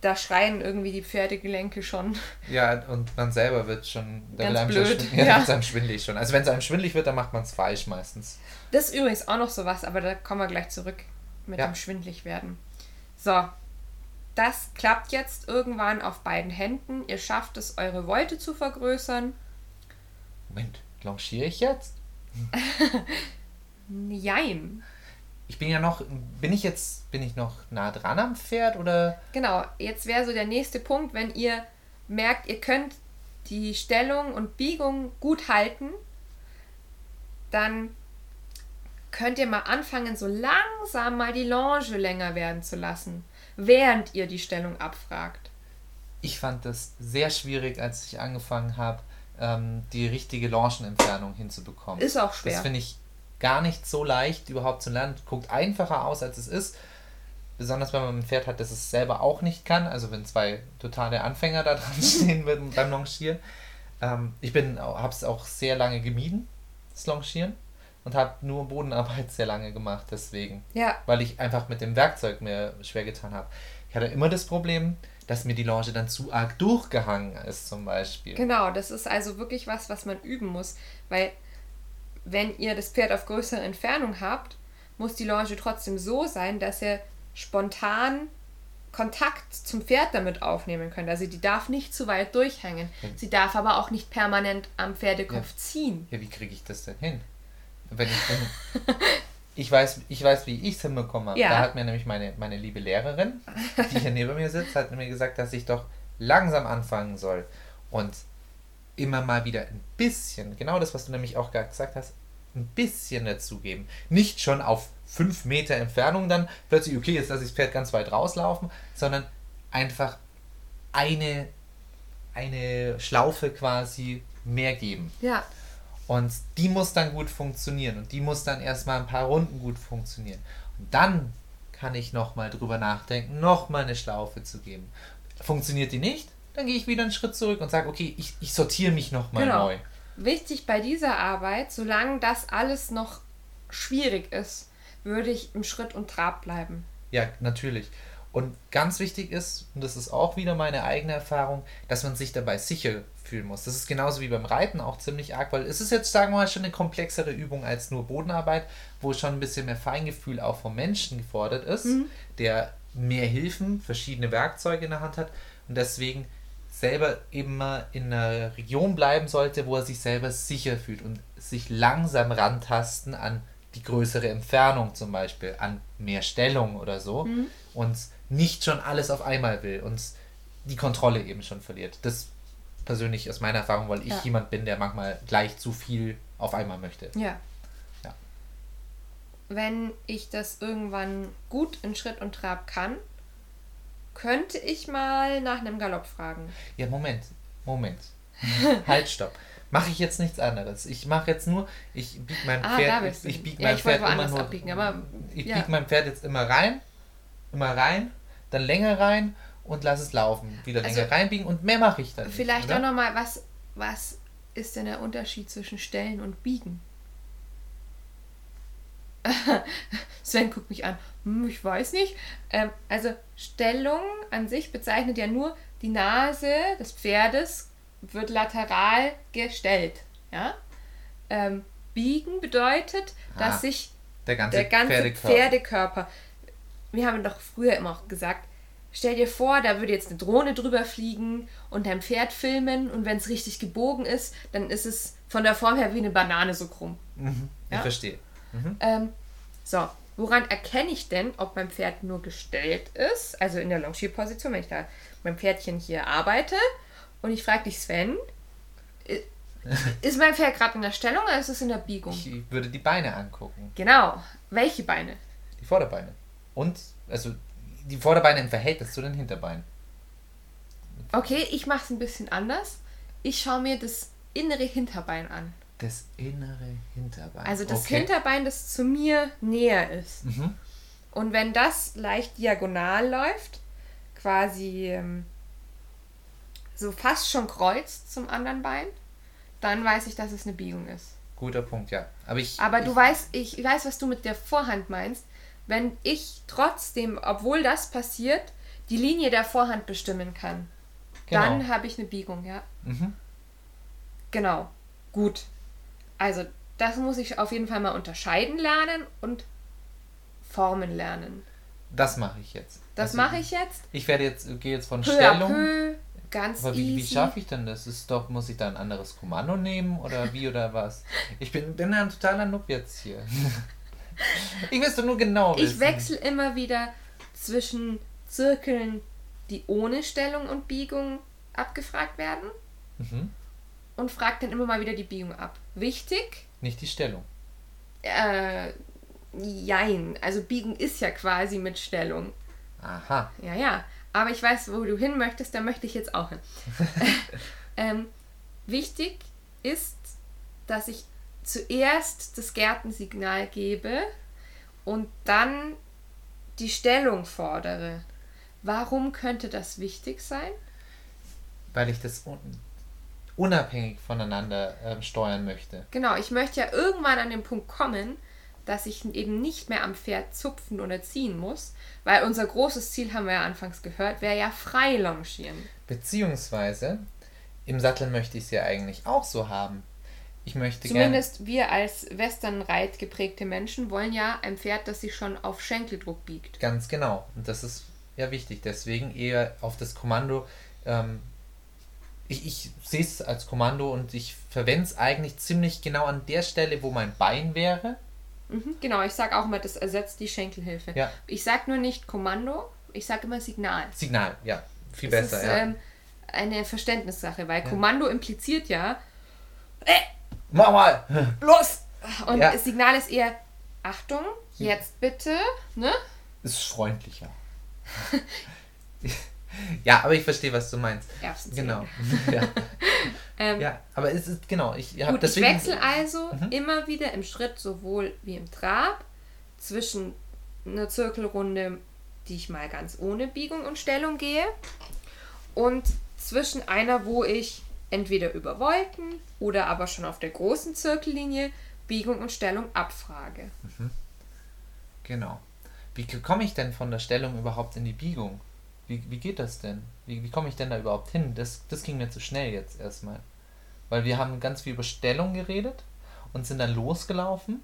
da schreien irgendwie die Pferdegelenke schon. Ja, und man selber wird schon, da Ganz einem blöd, schon, schwindelig, ja, ja. einem schwindelig schon. Also wenn es einem schwindelig wird, dann macht man es falsch meistens. Das ist übrigens auch noch sowas, aber da kommen wir gleich zurück mit Ja. dem schwindlig werden. So, das klappt jetzt irgendwann auf beiden Händen. Ihr schafft es, eure Wolte zu vergrößern. Moment, longiere ich jetzt? Jein. Ich bin ja noch, bin ich jetzt, bin ich noch nah dran am Pferd oder? Genau, jetzt wäre so der nächste Punkt, wenn ihr merkt, ihr könnt die Stellung und Biegung gut halten, dann könnt ihr mal anfangen, so langsam mal die Longe länger werden zu lassen, während ihr die Stellung abfragt. Ich fand das sehr schwierig, als ich angefangen habe, ähm, die richtige Longenentfernung hinzubekommen. Ist auch schwer. Das finde ich gar nicht so leicht überhaupt zu lernen. Guckt einfacher aus, als es ist. Besonders wenn man ein Pferd hat, das es selber auch nicht kann. Also wenn zwei totale Anfänger da dran stehen beim beim Longieren. Ähm, ich habe es auch sehr lange gemieden, das Longieren. Und habe nur Bodenarbeit sehr lange gemacht deswegen. Ja, Weil ich einfach mit dem Werkzeug mir schwer getan habe. Ich hatte immer das Problem, dass mir die Longe dann zu arg durchgehangen ist zum Beispiel. genau, das ist also wirklich was, was man üben muss, weil wenn ihr das Pferd auf größere Entfernung habt, muss die Longe trotzdem so sein, dass ihr spontan Kontakt zum Pferd damit aufnehmen könnt. Also die darf nicht zu weit durchhängen. Sie darf aber auch nicht permanent am Pferdekopf ziehen. Ja, wie kriege ich das denn hin? Wenn ich, wenn, ich, weiß, ich weiß, wie ich es hinbekommen habe. Ja. Da hat mir nämlich meine, meine liebe Lehrerin, die hier neben mir sitzt, hat mir gesagt, dass ich doch langsam anfangen soll. Und immer mal wieder ein bisschen, genau das, was du nämlich auch gerade gesagt hast, ein bisschen dazugeben. Nicht schon auf fünf Meter Entfernung dann plötzlich, okay, jetzt lasse ich das Pferd ganz weit rauslaufen, sondern einfach eine, eine Schlaufe quasi mehr geben. Ja, Und die muss dann gut funktionieren und die muss dann erstmal ein paar Runden gut funktionieren. Und dann kann ich nochmal drüber nachdenken, nochmal eine Schlaufe zu geben. Funktioniert die nicht, dann gehe ich wieder einen Schritt zurück und sage, okay, ich, ich sortiere mich nochmal Genau. neu. Wichtig bei dieser Arbeit, solange das alles noch schwierig ist, würde ich im Schritt und Trab bleiben. Ja, natürlich. Und ganz wichtig ist, und das ist auch wieder meine eigene Erfahrung, dass man sich dabei sicher fühlen muss. Das ist genauso wie beim Reiten auch ziemlich arg, weil es ist jetzt, sagen wir mal, schon eine komplexere Übung als nur Bodenarbeit, wo schon ein bisschen mehr Feingefühl auch vom Menschen gefordert ist, der mehr Hilfen, verschiedene Werkzeuge in der Hand hat und deswegen selber eben mal in einer Region bleiben sollte, wo er sich selber sicher fühlt und sich langsam rantasten an die größere Entfernung zum Beispiel, an mehr Stellung oder so und nicht schon alles auf einmal will und die Kontrolle eben schon verliert. Das persönlich aus meiner Erfahrung, weil ich Ja. jemand bin, der manchmal gleich zu viel auf einmal möchte. Ja. Ja. Wenn ich das irgendwann gut in Schritt und Trab kann, könnte ich mal nach einem Galopp fragen. Ja, Moment, Moment. halt, stopp. Mache ich jetzt nichts anderes. Ich mache jetzt nur, ich biege mein Ah, Pferd, ich, ich biege Ja, mein ich Pferd immer nur, abbiegen, aber, ich ja. biege mein Pferd jetzt immer rein, immer rein, dann länger rein und lass es laufen. Wieder länger Also, reinbiegen und mehr mache ich dann nicht. Vielleicht oder? auch nochmal, was, was ist denn der Unterschied zwischen Stellen und Biegen? Sven guckt mich an. Hm, ich weiß nicht. Ähm, also Stellung an sich bezeichnet ja nur die Nase des Pferdes wird lateral gestellt. Ja? Ähm, biegen bedeutet, dass Ah, sich Der ganze, der ganze Pferdekörper. Pferdekörper. Wir haben doch früher immer auch gesagt, stell dir vor, da würde jetzt eine Drohne drüber fliegen und dein Pferd filmen und wenn es richtig gebogen ist, dann ist es von der Form her wie eine Banane so krumm. Mhm, ich Ja. verstehe. Mhm. Ähm, so, woran erkenne ich denn, ob mein Pferd nur gestellt ist? Also in der Longierposition, wenn ich da mein Pferdchen hier arbeite und ich frage dich, Sven, ist mein Pferd gerade in der Stellung oder ist es in der Biegung? Ich würde die Beine angucken, Genau. Welche Beine? die Vorderbeine. Und, also, die Vorderbeine im Verhältnis zu den Hinterbeinen. Okay, ich mache es ein bisschen anders. Ich schaue mir das innere Hinterbein an. Das innere Hinterbein. Also das okay. Hinterbein, das zu mir näher ist. Mhm. Und wenn das leicht diagonal läuft, quasi ähm, so fast schon kreuzt zum anderen Bein, dann weiß ich, dass es eine Biegung ist. Guter Punkt, ja. Aber ich. Aber ich, du weißt, ich weiß, was du mit der Vorhand meinst. Wenn ich trotzdem, obwohl das passiert, die Linie der Vorhand bestimmen kann, Genau. dann habe ich eine Biegung, ja. Mhm. Genau. Gut. Also, das muss ich auf jeden Fall mal unterscheiden lernen und formen lernen. Das mache ich jetzt. Das Also, mache ich jetzt. Ich werde jetzt, gehe jetzt von Peu Stellung. peu, ganz Aber wie, wie easy. schaffe ich denn das? Ist doch, muss ich da ein anderes Kommando nehmen oder wie oder was? Ich bin, bin ein totaler Noob jetzt hier. ich du nur genau wissen. Ich wechsle immer wieder zwischen Zirkeln, die ohne Stellung und Biegung abgefragt werden Mhm. und frage dann immer mal wieder die Biegung ab. Wichtig, Nicht die Stellung. äh, jein. Also Biegen ist ja quasi mit Stellung. Aha. Ja, ja. Aber ich weiß, wo du hin möchtest, da möchte ich jetzt auch hin. ähm, wichtig ist, dass ich zuerst das Gärtensignal gebe und dann die Stellung fordere. Warum könnte das wichtig sein? Weil ich das un unabhängig voneinander ähm, steuern möchte. Genau, ich möchte ja irgendwann an den Punkt kommen, dass ich eben nicht mehr am Pferd zupfen oder ziehen muss, weil unser großes Ziel, haben wir ja anfangs gehört, wäre ja frei longieren. Beziehungsweise, im Sattel möchte ich es ja eigentlich auch so haben. Ich möchte. Zumindest wir als Westernreit geprägte Menschen wollen ja ein Pferd, das sich schon auf Schenkeldruck biegt. Ganz genau. Und das ist ja wichtig. Deswegen eher auf das Kommando. Ähm, ich ich sehe es als Kommando und ich verwende es eigentlich ziemlich genau an der Stelle, wo mein Bein wäre. Mhm, genau, ich sage auch immer, das ersetzt die Schenkelhilfe. Ja. Ich sage nur nicht Kommando, ich sage immer Signal. Signal, ja. Viel Das besser, ist ja. ähm, eine Verständnissache, weil Kommando impliziert ja, Mach mal! los! Und Ja. das Signal ist eher, Achtung, jetzt bitte, ne? Ist freundlicher. ja, aber ich verstehe, was du meinst. Erbsenzähne. Genau. ja. Ähm, ja, aber es ist, genau, ich habe deswegen. ich wechsle also Mhm. immer wieder im Schritt sowohl wie im Trab zwischen einer Zirkelrunde, die ich mal ganz ohne Biegung und Stellung gehe, und zwischen einer, wo ich entweder über Wolken oder aber schon auf der großen Zirkellinie Biegung und Stellung abfrage. Genau. Wie komme ich denn von der Stellung überhaupt in die Biegung? Wie, wie geht das denn? Wie, wie komme ich denn da überhaupt hin? Das, das ging mir zu schnell jetzt erstmal. Weil wir haben ganz viel über Stellung geredet und sind dann losgelaufen.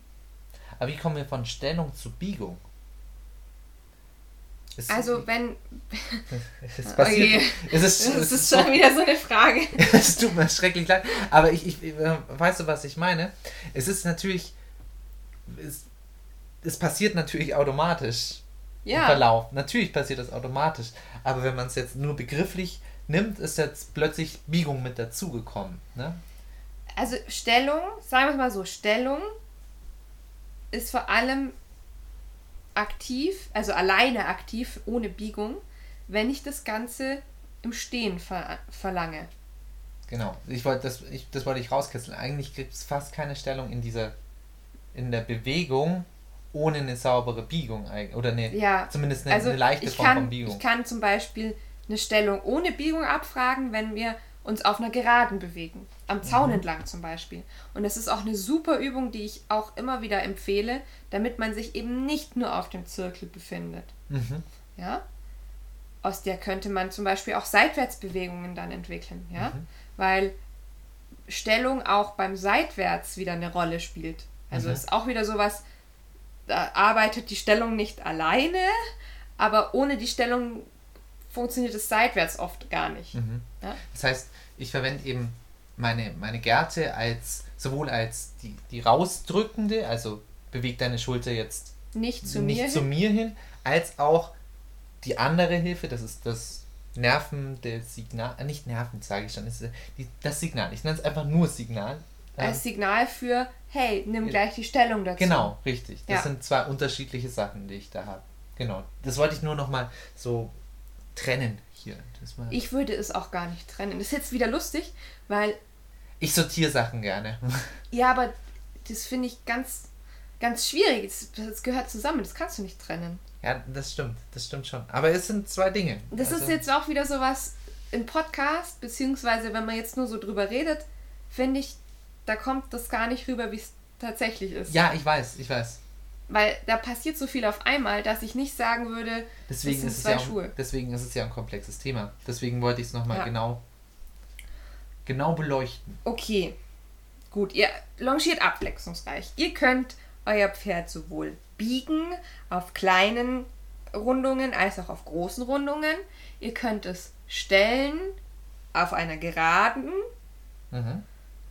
Aber wie kommen wir von Stellung zu Biegung? Es, Also wenn, es passiert, Okay. es ist, es ist schon wieder so eine Frage. es tut mir schrecklich leid. Aber ich, ich äh, weißt du, was ich meine? Es ist natürlich, es, es passiert natürlich automatisch im Ja, Verlauf. Natürlich passiert das automatisch. Aber wenn man es jetzt nur begrifflich nimmt, ist jetzt plötzlich Biegung mit dazugekommen. Ne? also Stellung, sagen wir es mal so, Stellung ist vor allem aktiv, also alleine aktiv, ohne Biegung, wenn ich das Ganze im Stehen ver verlange. Genau. Ich wollte das, ich, das wollte ich rauskitzeln. Eigentlich gibt es fast keine Stellung in dieser, in der Bewegung ohne eine saubere Biegung oder eine, Ja, zumindest eine, Also eine leichte ich Form kann, von Biegung. ich kann zum Beispiel eine Stellung ohne Biegung abfragen, wenn wir uns auf einer Geraden bewegen. Am Zaun Mhm. entlang zum Beispiel. Und das ist auch eine super Übung, die ich auch immer wieder empfehle, damit man sich eben nicht nur auf dem Zirkel befindet. Mhm. Ja? Aus der könnte man zum Beispiel auch Seitwärtsbewegungen dann entwickeln. Ja? Mhm. Weil Stellung auch beim Seitwärts wieder eine Rolle spielt. Also Mhm. ist auch wieder sowas, arbeitet die Stellung nicht alleine, aber ohne die Stellung funktioniert es seitwärts oft gar nicht. Mhm. Ja? Das heißt, ich verwende eben meine, meine Gerte als sowohl als die, die rausdrückende, also bewegt deine Schulter jetzt Nicht zu nicht mir zu hin. mir hin, als auch die andere Hilfe, das ist das Nerven der Signal, äh, nicht Nerven, sage ich schon, das, ist die, das Signal. Ich nenne es einfach nur Signal. Ähm, als Signal für, hey, nimm gleich die Stellung dazu. Genau, richtig. Das Ja. sind zwei unterschiedliche Sachen, die ich da habe. Genau. Das wollte ich nur nochmal so trennen hier. Ich würde es auch gar nicht trennen. Das ist jetzt wieder lustig, weil ich sortiere Sachen gerne. Ja, aber das finde ich ganz, ganz schwierig. Das, das gehört zusammen, das kannst du nicht trennen. ja, das stimmt. Das stimmt schon. Aber es sind zwei Dinge. Das Also, ist jetzt auch wieder sowas im Podcast, beziehungsweise wenn man jetzt nur so drüber redet, finde ich, da kommt das gar nicht rüber, wie es tatsächlich ist. Ja, ich weiß, ich weiß. Weil da passiert so viel auf einmal, dass ich nicht sagen würde, Deswegen sind ist, es zwei ja auch, Schuhe. deswegen ist es ja ein komplexes Thema. Deswegen wollte ich es nochmal Ja. genau, genau beleuchten. okay, gut, ihr longiert abwechslungsreich. Ihr könnt euer Pferd sowohl biegen auf kleinen Rundungen als auch auf großen Rundungen. Ihr könnt es stellen auf einer geraden, Mhm.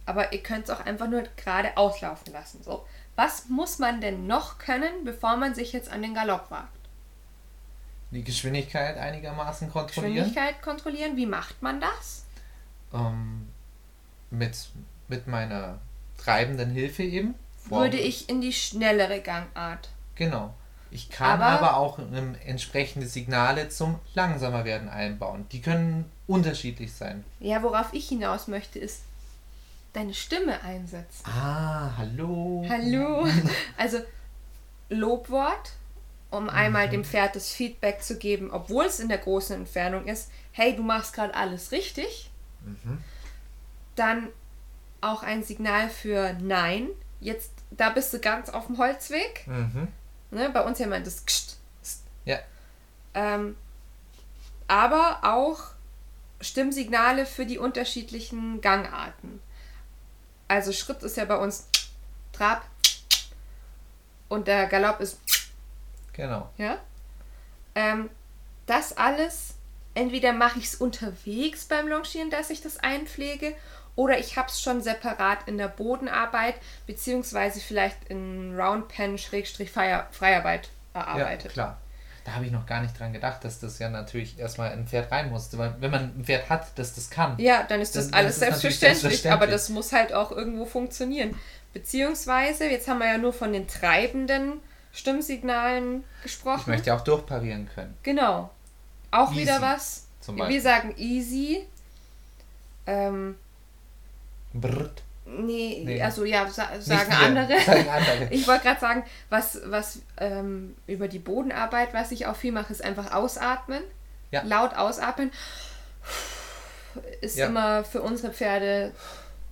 Aber ihr könnt es auch einfach nur gerade auslaufen lassen. So, was muss man denn noch können, bevor man sich jetzt an den Galopp wagt? Die Geschwindigkeit einigermaßen kontrollieren. Geschwindigkeit kontrollieren, wie macht man das? Ähm, mit, mit meiner treibenden Hilfe eben. Würde ich in die schnellere Gangart. Genau. Ich kann Aber- aber, auch entsprechende Signale zum langsamer werden einbauen. Die können unterschiedlich sein. Ja, worauf ich hinaus möchte, ist deine Stimme einsetzen. Ah, hallo. Hallo. Also Lobwort, um einmal dem Pferd das Feedback zu geben, obwohl es in der großen Entfernung ist. Hey, du machst gerade alles richtig. Mhm. Dann auch ein Signal für Nein. Jetzt, da bist du ganz auf dem Holzweg. Mhm. Ne? Bei uns ja immer das Kscht. Ja, Ähm, aber auch Stimmsignale für die unterschiedlichen Gangarten. Also Schritt ist ja bei uns Trab und der Galopp ist genau. ja. Ähm, das alles, entweder mache ich es unterwegs beim Longieren, dass ich das einpflege, oder ich habe es schon separat in der Bodenarbeit, beziehungsweise vielleicht in Roundpen Schrägstrich Freier- Freiarbeit Ja, erarbeitet. klar. Da habe ich noch gar nicht dran gedacht, dass das ja natürlich erstmal ein Pferd rein musste. Weil wenn man ein Pferd hat, das das kann. Ja, dann ist das Dann- alles ist selbstverständlich, selbstverständlich. aber das muss halt auch irgendwo funktionieren. Beziehungsweise, jetzt haben wir ja nur von den treibenden Stimmsignalen Ich gesprochen. möchte ja auch durchparieren können. Genau. Auch Easy, wieder was. zum Wir sagen easy. Ähm, Brrrt. Nee, Nee. also ja, sa sagen andere. Sagen andere. Ich wollte gerade sagen, was, was ähm, über die Bodenarbeit, was ich auch viel mache, ist einfach ausatmen. Ja. Laut ausatmen. Ist Ja. immer für unsere Pferde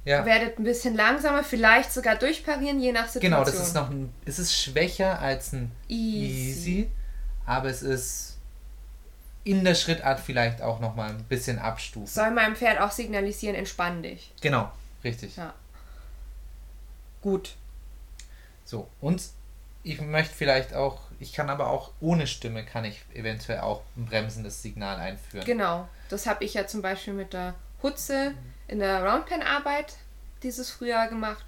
Ja. werdet ein bisschen langsamer, vielleicht sogar durchparieren, je nach Situation. Genau, das ist noch ein, es ist schwächer als ein Easy. Easy, aber es ist in der Schrittart vielleicht auch noch mal ein bisschen abstufen. Soll meinem Pferd auch signalisieren, entspann dich. Genau, richtig. Ja. Gut. So, und ich möchte vielleicht auch, ich kann aber auch ohne Stimme, kann ich eventuell auch ein bremsendes Signal einführen. Genau. Das habe ich ja zum Beispiel mit der Hutze in der Roundpen-Arbeit dieses Frühjahr gemacht,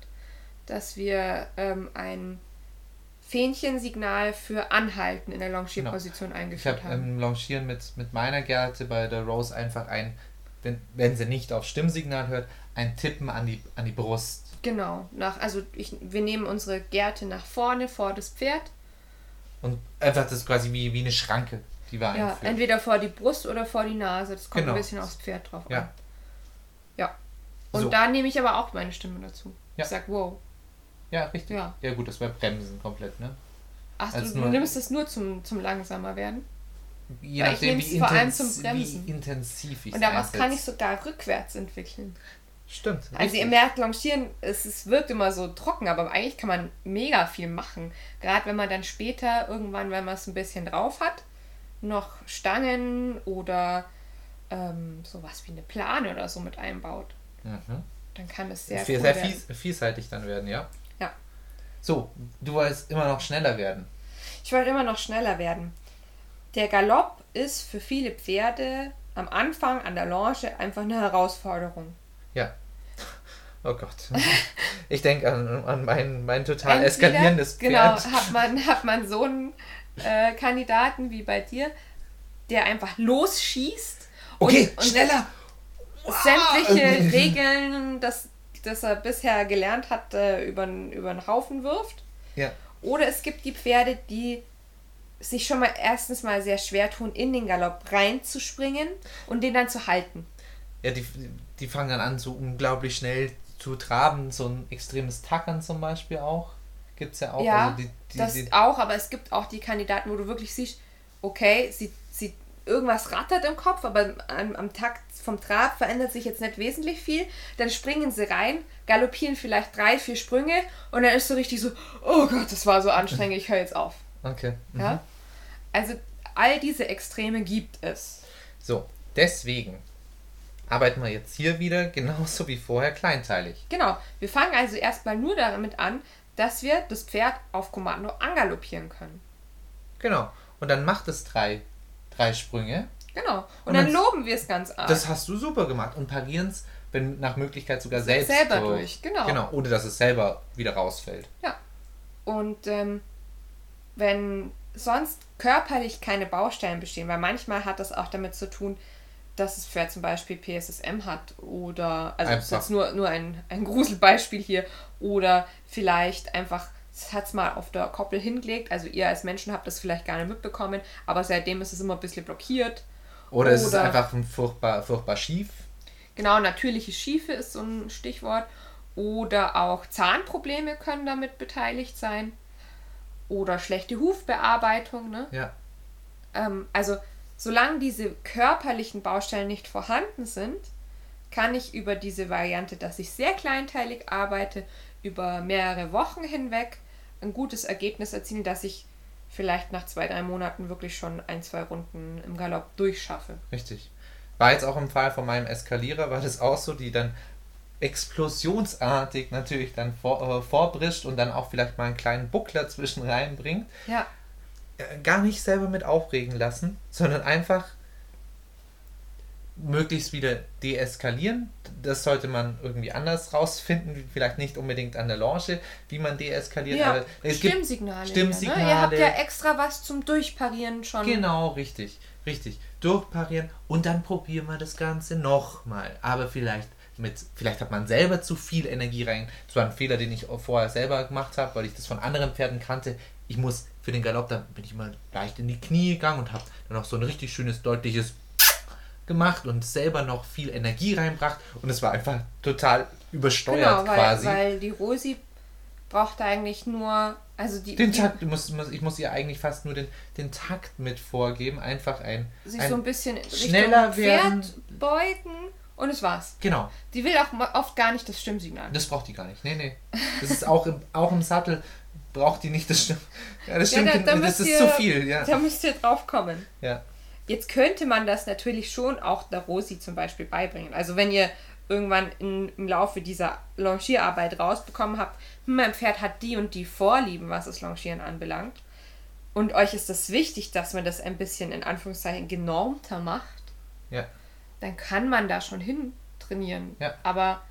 dass wir ähm, ein Fähnchensignal für Anhalten in der Longierposition Ich eingeführt habe haben. im Longieren mit, mit meiner Gerte bei der Rose einfach ein, wenn, wenn sie nicht auf Stimmsignal hört, ein Tippen an die, an die Brust. Genau. Nach, also ich, wir nehmen unsere Gerte nach vorne vor das Pferd. Und einfach das quasi wie, wie eine Schranke, die wir Ja, einführen. entweder vor die Brust oder vor die Nase. Das kommt Genau. ein bisschen aufs Pferd drauf Ja. an. Ja. Und So. da nehme ich aber auch meine Stimme dazu. Ja. Ich sag, wow. Ja, richtig. Ja. Ja, gut, das wäre Bremsen komplett, ne? Ach, du, Als du nur- nimmst es nur zum, zum langsamer werden. Je ich nachdem, nehm's wie, vor allem zum Bremsen. wie intensiv ich Und daraus kann ich sogar rückwärts entwickeln. Stimmt. Also ihr merkt, Longieren, es, es wirkt immer so trocken, aber eigentlich kann man mega viel machen. Gerade wenn man dann später irgendwann, wenn man es ein bisschen drauf hat, noch Stangen oder ähm, sowas wie eine Plane oder so mit einbaut. Mhm. Dann kann es sehr, Sehr, cool sehr werden. vielseitig dann werden, ja? Ja. So, du wolltest immer noch schneller werden. Ich wollte immer noch schneller werden. Der Galopp ist für viele Pferde am Anfang an der Longe einfach eine Herausforderung. Oh Gott. Ich denke an, an mein, mein total Entweder- eskalierendes Genau, Pferd. hat man, hat man so einen äh, Kandidaten wie bei dir, der einfach losschießt Okay, und, und schneller! sämtliche Regeln, das, das er bisher gelernt hat, äh, über, über den Haufen wirft. Ja. Oder es gibt die Pferde, die sich schon mal erstens mal sehr schwer tun, in den Galopp reinzuspringen und den dann zu halten. Ja, die, die fangen dann an, so unglaublich schnell zu traben. So ein extremes Tackern zum Beispiel auch. Gibt es ja auch. ja, also die, die, das die, auch, aber es gibt auch die Kandidaten, wo du wirklich siehst, okay, sie, sie irgendwas rattert im Kopf, aber am, am Takt vom Trab verändert sich jetzt nicht wesentlich viel. Dann springen sie rein, galoppieren vielleicht drei, vier Sprünge und dann ist so richtig so, oh Gott, das war so anstrengend, ich höre jetzt auf. okay. Mhm. Ja? Also all diese Extreme gibt es. So, deswegen arbeiten wir jetzt hier wieder genauso wie vorher kleinteilig. Genau, wir fangen also erstmal nur damit an, dass wir das Pferd auf Kommando angaloppieren können. Genau. Und dann macht es drei, drei Sprünge. Genau. Und, Und dann dann- loben wir es ganz arg. Das hast du super gemacht. Und parieren es, wenn nach Möglichkeit sogar selbst. selber so- durch, genau. Genau, ohne dass es selber wieder rausfällt. Ja. Und ähm, wenn sonst körperlich keine Baustellen bestehen, weil manchmal hat das auch damit zu tun, dass das Pferd zum Beispiel PSSM hat oder, also das ist jetzt nur, nur ein, ein Gruselbeispiel hier, oder vielleicht einfach, es hat es mal auf der Koppel hingelegt, also ihr als Menschen habt das vielleicht gar nicht mitbekommen, aber seitdem ist es immer ein bisschen blockiert. Oder, es ist Oder- einfach ein furchtbar, furchtbar schief. Genau, natürliche Schiefe ist so ein Stichwort. Oder auch Zahnprobleme können damit beteiligt sein. Oder schlechte Hufbearbeitung. Ne? Ja. Ähm, also, solange diese körperlichen Baustellen nicht vorhanden sind, kann ich über diese Variante, dass ich sehr kleinteilig arbeite, über mehrere Wochen hinweg ein gutes Ergebnis erzielen, dass ich vielleicht nach zwei, drei Monaten wirklich schon ein, zwei Runden im Galopp durchschaffe. Richtig. War jetzt auch im Fall von meinem Eskalierer, war das auch so, die dann explosionsartig natürlich dann vor, äh, vorbrischt und dann auch vielleicht mal einen kleinen Buckler zwischen reinbringt. Ja, Gar nicht selber mit aufregen lassen, sondern einfach möglichst wieder deeskalieren. Das sollte man irgendwie anders rausfinden, vielleicht nicht unbedingt an der Lounge, wie man deeskaliert. Ja, es Stimmsignale. Stimmsignale. Ja, ne? Ihr habt ja extra was zum Durchparieren schon. Genau, richtig, richtig. Durchparieren und dann probieren wir das Ganze nochmal. Aber vielleicht mit, vielleicht hat man selber zu viel Energie rein. Das war ein Fehler, den ich vorher selber gemacht habe, weil ich das von anderen Pferden kannte. Ich muss für den Galopp, da bin ich immer leicht in die Knie gegangen und habe dann auch so ein richtig schönes, deutliches gemacht und selber noch viel Energie reinbracht und es war einfach total übersteuert Genau, weil, quasi. weil die Rosi braucht eigentlich nur, also die, den die Takt, du musst, muss- ich muss ihr eigentlich fast nur den, den Takt mit vorgeben, einfach ein, sich ein so ein bisschen Richtung schneller Pferd werden. beugen und es war's. Genau, Die will auch oft gar nicht das Stimmsignal. das braucht die gar nicht. Nee, nee. Das ist auch im, auch im Sattel braucht die nicht das stimmt. Ja, das Ja, stimmt, da- da das ist ihr- zu viel, ja. Da müsst ihr drauf kommen. ja. Jetzt könnte man das natürlich schon auch der Rosi zum Beispiel beibringen. Also wenn ihr irgendwann in, im Laufe dieser Longierarbeit rausbekommen habt, hm, mein Pferd hat die und die Vorlieben, was das Longieren anbelangt. Und euch ist das wichtig, dass man das ein bisschen in Anführungszeichen genormter macht, ja. dann kann man da schon hin trainieren. Ja. Aber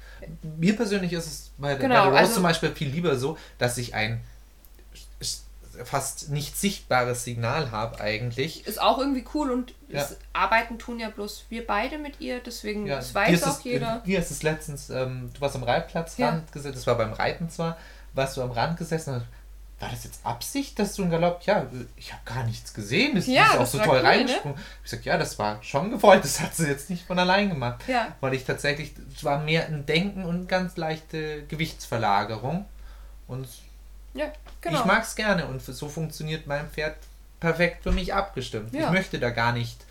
Mir persönlich ist es bei der, Genau, bei der Rose also- zum Beispiel viel lieber so, dass ich ein fast nicht sichtbares Signal habe eigentlich. ist auch irgendwie cool und Ja. es, arbeiten tun ja bloß wir beide mit ihr, deswegen Ja, das weiß ist auch es, jeder. Dir ist es letztens, ähm, du warst am Reitplatz Ja. Rand gesessen, das war beim Reiten zwar, warst du am Rand gesessen und war das jetzt Absicht, dass du ein Galopp? Ja, ich habe gar nichts gesehen. Das Ja, ist auch so toll cool, ne? reingesprungen. Ich sag, ja, das war schon gewollt. Das hat sie jetzt nicht von allein gemacht. Ja. Weil ich tatsächlich, es war mehr ein Denken und ganz leichte Gewichtsverlagerung. Und Ja, genau. ich mag es gerne und so funktioniert mein Pferd perfekt für mich abgestimmt. Ja. Ich möchte da gar nicht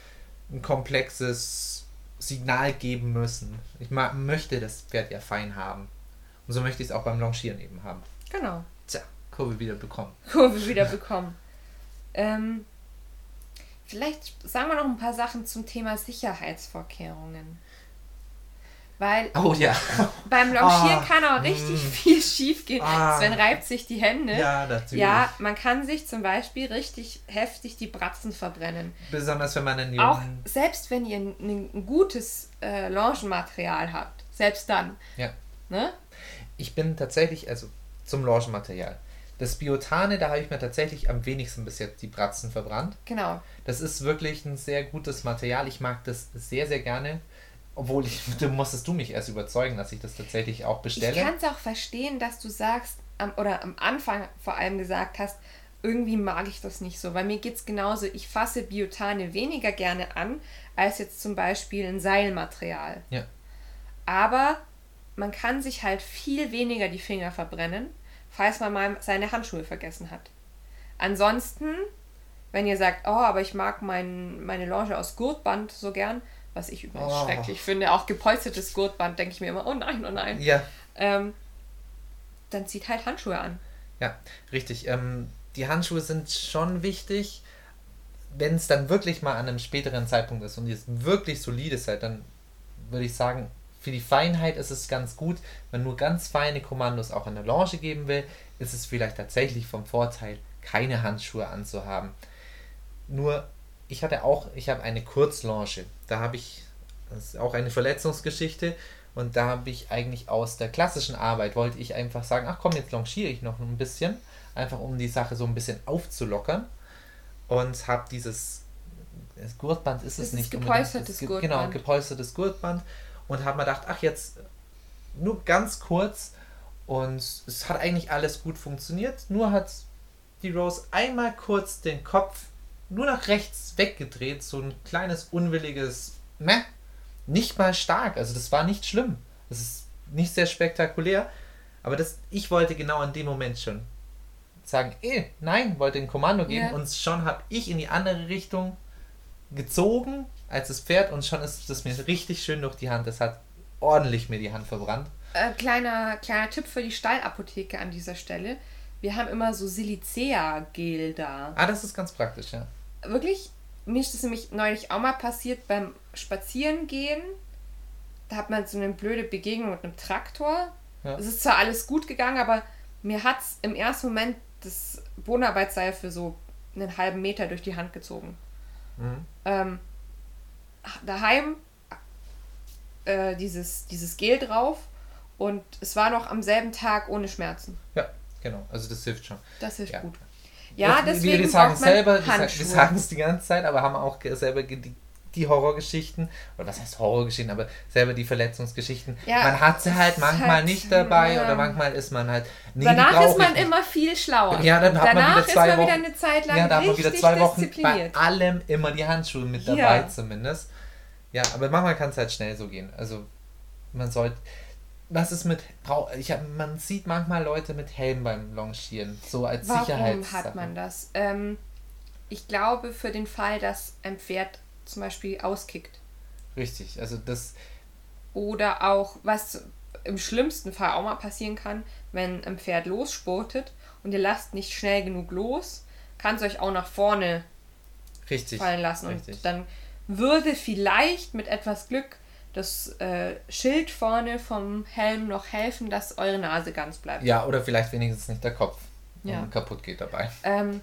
ein komplexes Signal geben müssen. Ich möchte das Pferd ja fein haben. Und so möchte ich es auch beim Longieren eben haben. Genau. Tja, Kurve wieder bekommen. Kurve wieder bekommen. Ähm, vielleicht sagen wir noch ein paar Sachen zum Thema Sicherheitsvorkehrungen. Weil Oh ja. beim Longieren Ah, kann auch richtig mm. viel schief gehen. Ah. Sven reibt sich die Hände. Ja, natürlich. Ja, man kann sich zum Beispiel richtig heftig die Bratzen verbrennen. Besonders wenn man einen Auch jungen. selbst wenn ihr ein, ein gutes äh, Longenmaterial habt, selbst dann. Ja. Ne? Ich bin tatsächlich, also zum Longenmaterial. Das Biotane, da habe ich mir tatsächlich am wenigsten bis jetzt die Bratzen verbrannt. Genau. Das ist wirklich ein sehr gutes Material. Ich mag das sehr, sehr gerne. Obwohl, ich, du musstest du mich erst überzeugen, dass ich das tatsächlich auch Ich bestelle. kann es auch verstehen, dass du sagst, am, oder am Anfang vor allem gesagt hast, irgendwie mag ich das nicht so, weil mir geht es genauso. Ich fasse Biotane weniger gerne an, als jetzt zum Beispiel ein Seilmaterial. Ja. Aber man kann sich halt viel weniger die Finger verbrennen, falls man mal seine Handschuhe vergessen hat. Ansonsten, wenn ihr sagt, oh, aber ich mag mein, meine Longe aus Gurtband so gern, was ich übrigens Oh. schrecklich finde, auch gepolstertes Gurtband, denke ich mir immer, oh nein, oh nein. Ja, Ähm, dann zieht halt Handschuhe an. ja, richtig. Ähm, die Handschuhe sind schon wichtig. Wenn es dann wirklich mal an einem späteren Zeitpunkt ist und ihr wirklich solide seid, dann würde ich sagen, für die Feinheit ist es ganz gut. Wenn nur ganz feine Kommandos auch an der Longe geben will, ist es vielleicht tatsächlich vom Vorteil, keine Handschuhe anzuhaben. Nur, ich hatte auch, ich habe eine Kurzlonge. Da habe ich, das ist auch eine Verletzungsgeschichte. Und da habe ich eigentlich aus der klassischen Arbeit, wollte ich einfach sagen, ach komm, jetzt longiere ich noch ein bisschen. Einfach um die Sache so ein bisschen aufzulockern. Und habe dieses, das Gurtband ist es ist nicht. gepolstertes das ge- Gurtband. Genau, gepolstertes Gurtband. Und habe mir gedacht, ach jetzt nur ganz kurz. Und es hat eigentlich alles gut funktioniert. Nur hat die Rose einmal kurz den Kopf nur nach rechts weggedreht. So ein kleines unwilliges Meh. Nicht mal stark. Also das war nicht schlimm. Das ist nicht sehr spektakulär. Aber das, ich wollte genau in dem Moment schon sagen, eh, nein, wollte ein Kommando geben. Ja. Und schon habe ich in die andere Richtung gezogen als das Pferd. Und schon ist das mir richtig schön durch die Hand. Das hat ordentlich mir die Hand verbrannt. Äh, kleiner, kleiner Tipp für die Stallapotheke an dieser Stelle. Wir haben immer so Silicea-Gel da. Ah, das ist ganz praktisch, ja. Wirklich, mir ist das nämlich neulich auch mal passiert beim Spazierengehen. Da hat man so eine blöde Begegnung mit einem Traktor. Ja. Es ist zwar alles gut gegangen, aber mir hat es im ersten Moment das Bodenarbeitsseil für so einen halben Meter durch die Hand gezogen. Mhm. ähm, daheim äh, dieses, dieses Gel drauf und es war noch am selben Tag ohne Schmerzen. Ja, genau. Also das hilft schon. Das hilft Ja. gut. Ja, wir, deswegen wir sagen braucht man selber, wir, sagen- wir sagen es die ganze Zeit, aber haben auch selber die, die Horrorgeschichten, oder was heißt Horrorgeschichten, aber selber die Verletzungsgeschichten. Ja, man hat sie halt manchmal halt, nicht dabei ja. oder manchmal ist man halt. Nee, Danach ist man ich nicht. immer viel schlauer. Ja, dann hat man Danach wieder zwei ist man Wochen. wieder eine Zeit lang ja, da hat man wieder zwei Wochen bei allem immer die Handschuhe mit dabei, Ja. zumindest. Ja, aber manchmal kann es halt schnell so gehen. Also, man sollte. Was ist mit. Ich hab, man sieht manchmal Leute mit Helm beim Longieren, so als Warum Sicherheits. hat man das? Ähm, ich glaube für den Fall, dass ein Pferd zum Beispiel auskickt. Richtig, also das. Oder auch, was im schlimmsten Fall auch mal passieren kann, wenn ein Pferd losspurtet und ihr lasst nicht schnell genug los, kann es euch auch nach vorne Richtig. fallen lassen. richtig. Und dann würde vielleicht mit etwas Glück das äh, Schild vorne vom Helm noch helfen, dass eure Nase ganz bleibt. Ja, oder vielleicht wenigstens nicht der Kopf Ja. kaputt geht dabei. Ähm,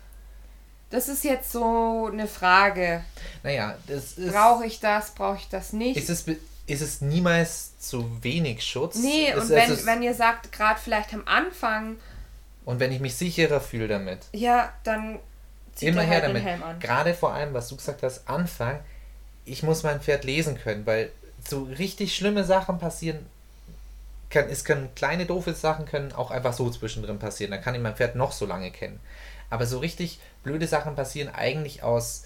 das ist jetzt so eine Frage. Naja, das ist. Brauche ich das, brauche ich das nicht? ist es, ist es niemals zu wenig Schutz? nee, Es- und es wenn, ist- wenn ihr sagt, gerade vielleicht am Anfang, und wenn ich mich sicherer fühle damit, ja, dann zieht immer her halt damit. den Helm an. Gerade vor allem, was du gesagt hast, Anfang, ich muss mein Pferd lesen können, weil so richtig schlimme Sachen passieren kann, es können kleine doofe Sachen können auch einfach so zwischendrin passieren. Da kann ich mein Pferd noch so lange kennen. Aber so richtig blöde Sachen passieren eigentlich aus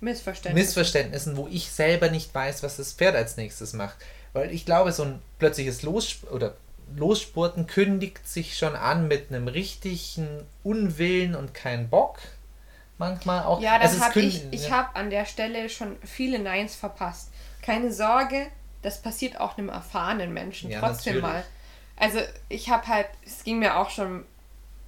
Missverständnissen. Missverständnissen, wo ich selber nicht weiß, was das Pferd als nächstes macht. Weil ich glaube, so ein plötzliches Los oder Losspurten kündigt sich schon an mit einem richtigen Unwillen und keinen Bock. Manchmal auch. Ja, das Also habe ich. Ich ja. habe an der Stelle schon viele Neins verpasst. Keine Sorge, das passiert auch einem erfahrenen Menschen Ja, trotzdem natürlich. mal. Also ich habe halt, es ging mir auch schon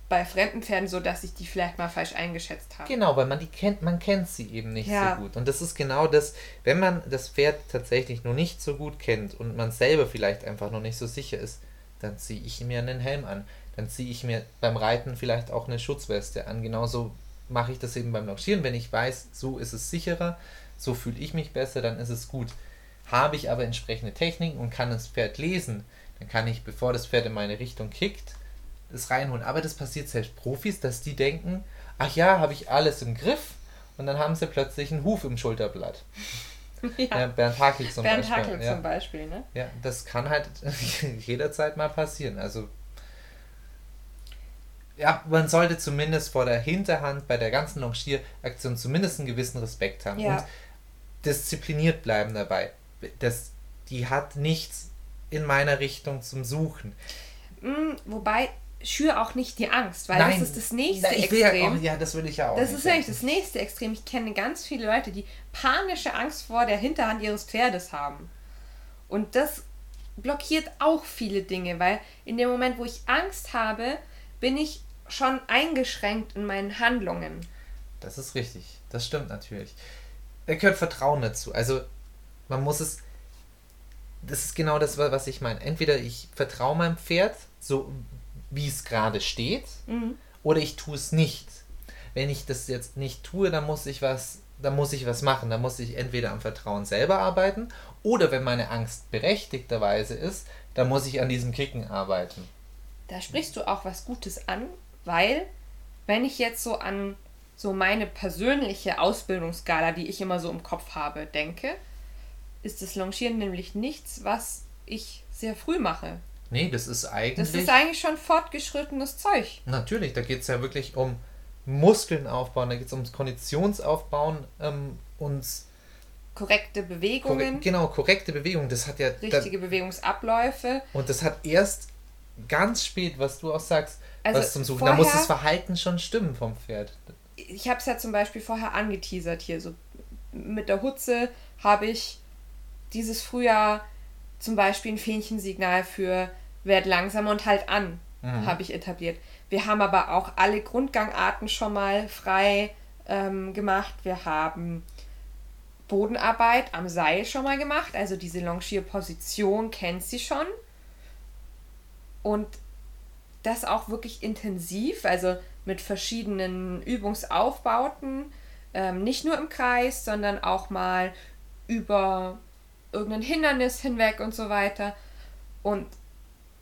bei fremden Pferden so, dass ich die vielleicht mal falsch eingeschätzt habe. Genau, weil man die kennt, man kennt sie eben nicht Ja. so gut. Und das ist genau das, wenn man das Pferd tatsächlich noch nicht so gut kennt und man selber vielleicht einfach noch nicht so sicher ist, dann ziehe ich mir einen Helm an. Dann ziehe ich mir beim Reiten vielleicht auch eine Schutzweste an. Genauso mache ich das eben beim Longieren. Wenn ich weiß, so ist es sicherer, so fühle ich mich besser, dann ist es gut. Habe ich aber entsprechende Techniken und kann das Pferd lesen, dann kann ich, bevor das Pferd in meine Richtung kickt, das reinholen. Aber das passiert selbst Profis, dass die denken, ach ja, habe ich alles im Griff und dann haben sie plötzlich einen Huf im Schulterblatt. Ja, Ja. Bernd Hakel zum Bernd Beispiel. Hackel ja. zum Beispiel, ne? ja, das kann halt jederzeit mal passieren. Also ja, man sollte zumindest vor der Hinterhand bei der ganzen Longieraktion zumindest einen gewissen Respekt haben Ja. und diszipliniert bleiben dabei. Das, die hat nichts in meiner Richtung zum Suchen. Mm, wobei, schür auch nicht die Angst, weil Nein, das ist das nächste Na, ich will ja, Extrem. auch, ja, das will ich ja auch. Das ist sagen. das nächste Extrem. Ich kenne ganz viele Leute, die panische Angst vor der Hinterhand ihres Pferdes haben. Und das blockiert auch viele Dinge, weil in dem Moment, wo ich Angst habe, bin ich schon eingeschränkt in meinen Handlungen. Das ist richtig. Das stimmt natürlich. Da gehört Vertrauen dazu. Also, man muss es. Das ist genau das, was ich meine. Entweder ich vertraue meinem Pferd, so wie es gerade steht, Mhm. oder ich tue es nicht. Wenn ich das jetzt nicht tue, dann muss ich was, dann muss ich was machen. Dann muss ich entweder am Vertrauen selber arbeiten, oder wenn meine Angst berechtigterweise ist, dann muss ich an diesem Kicken arbeiten. Da sprichst du auch was Gutes an, weil wenn ich jetzt so an so meine persönliche Ausbildungsskala, die ich immer so im Kopf habe, denke, ist das Longieren nämlich nichts, was ich sehr früh mache. Nee, das ist eigentlich. Das ist eigentlich schon fortgeschrittenes Zeug. Natürlich, da geht es ja wirklich um Muskeln aufbauen, da geht es ums Konditionsaufbauen ähm, und Korrekte Bewegungen, korre genau, korrekte Bewegung. Das hat ja da, richtige Bewegungsabläufe. und das hat erst ganz spät, was du auch sagst, Also was zum Suchen. Da muss vorher- das Verhalten schon stimmen vom Pferd. Ich habe es ja zum Beispiel vorher angeteasert hier. So mit der Hutze habe ich dieses Frühjahr zum Beispiel ein Fähnchensignal für werd langsamer und halt an Mhm. habe ich etabliert. Wir haben aber auch alle Grundgangarten schon mal frei ähm, gemacht. Wir haben Bodenarbeit am Seil schon mal gemacht. Also diese Longierposition kennt sie schon. Und das auch wirklich intensiv, also mit verschiedenen Übungsaufbauten. Ähm, nicht nur im Kreis, sondern auch mal über irgendein Hindernis hinweg und so weiter. Und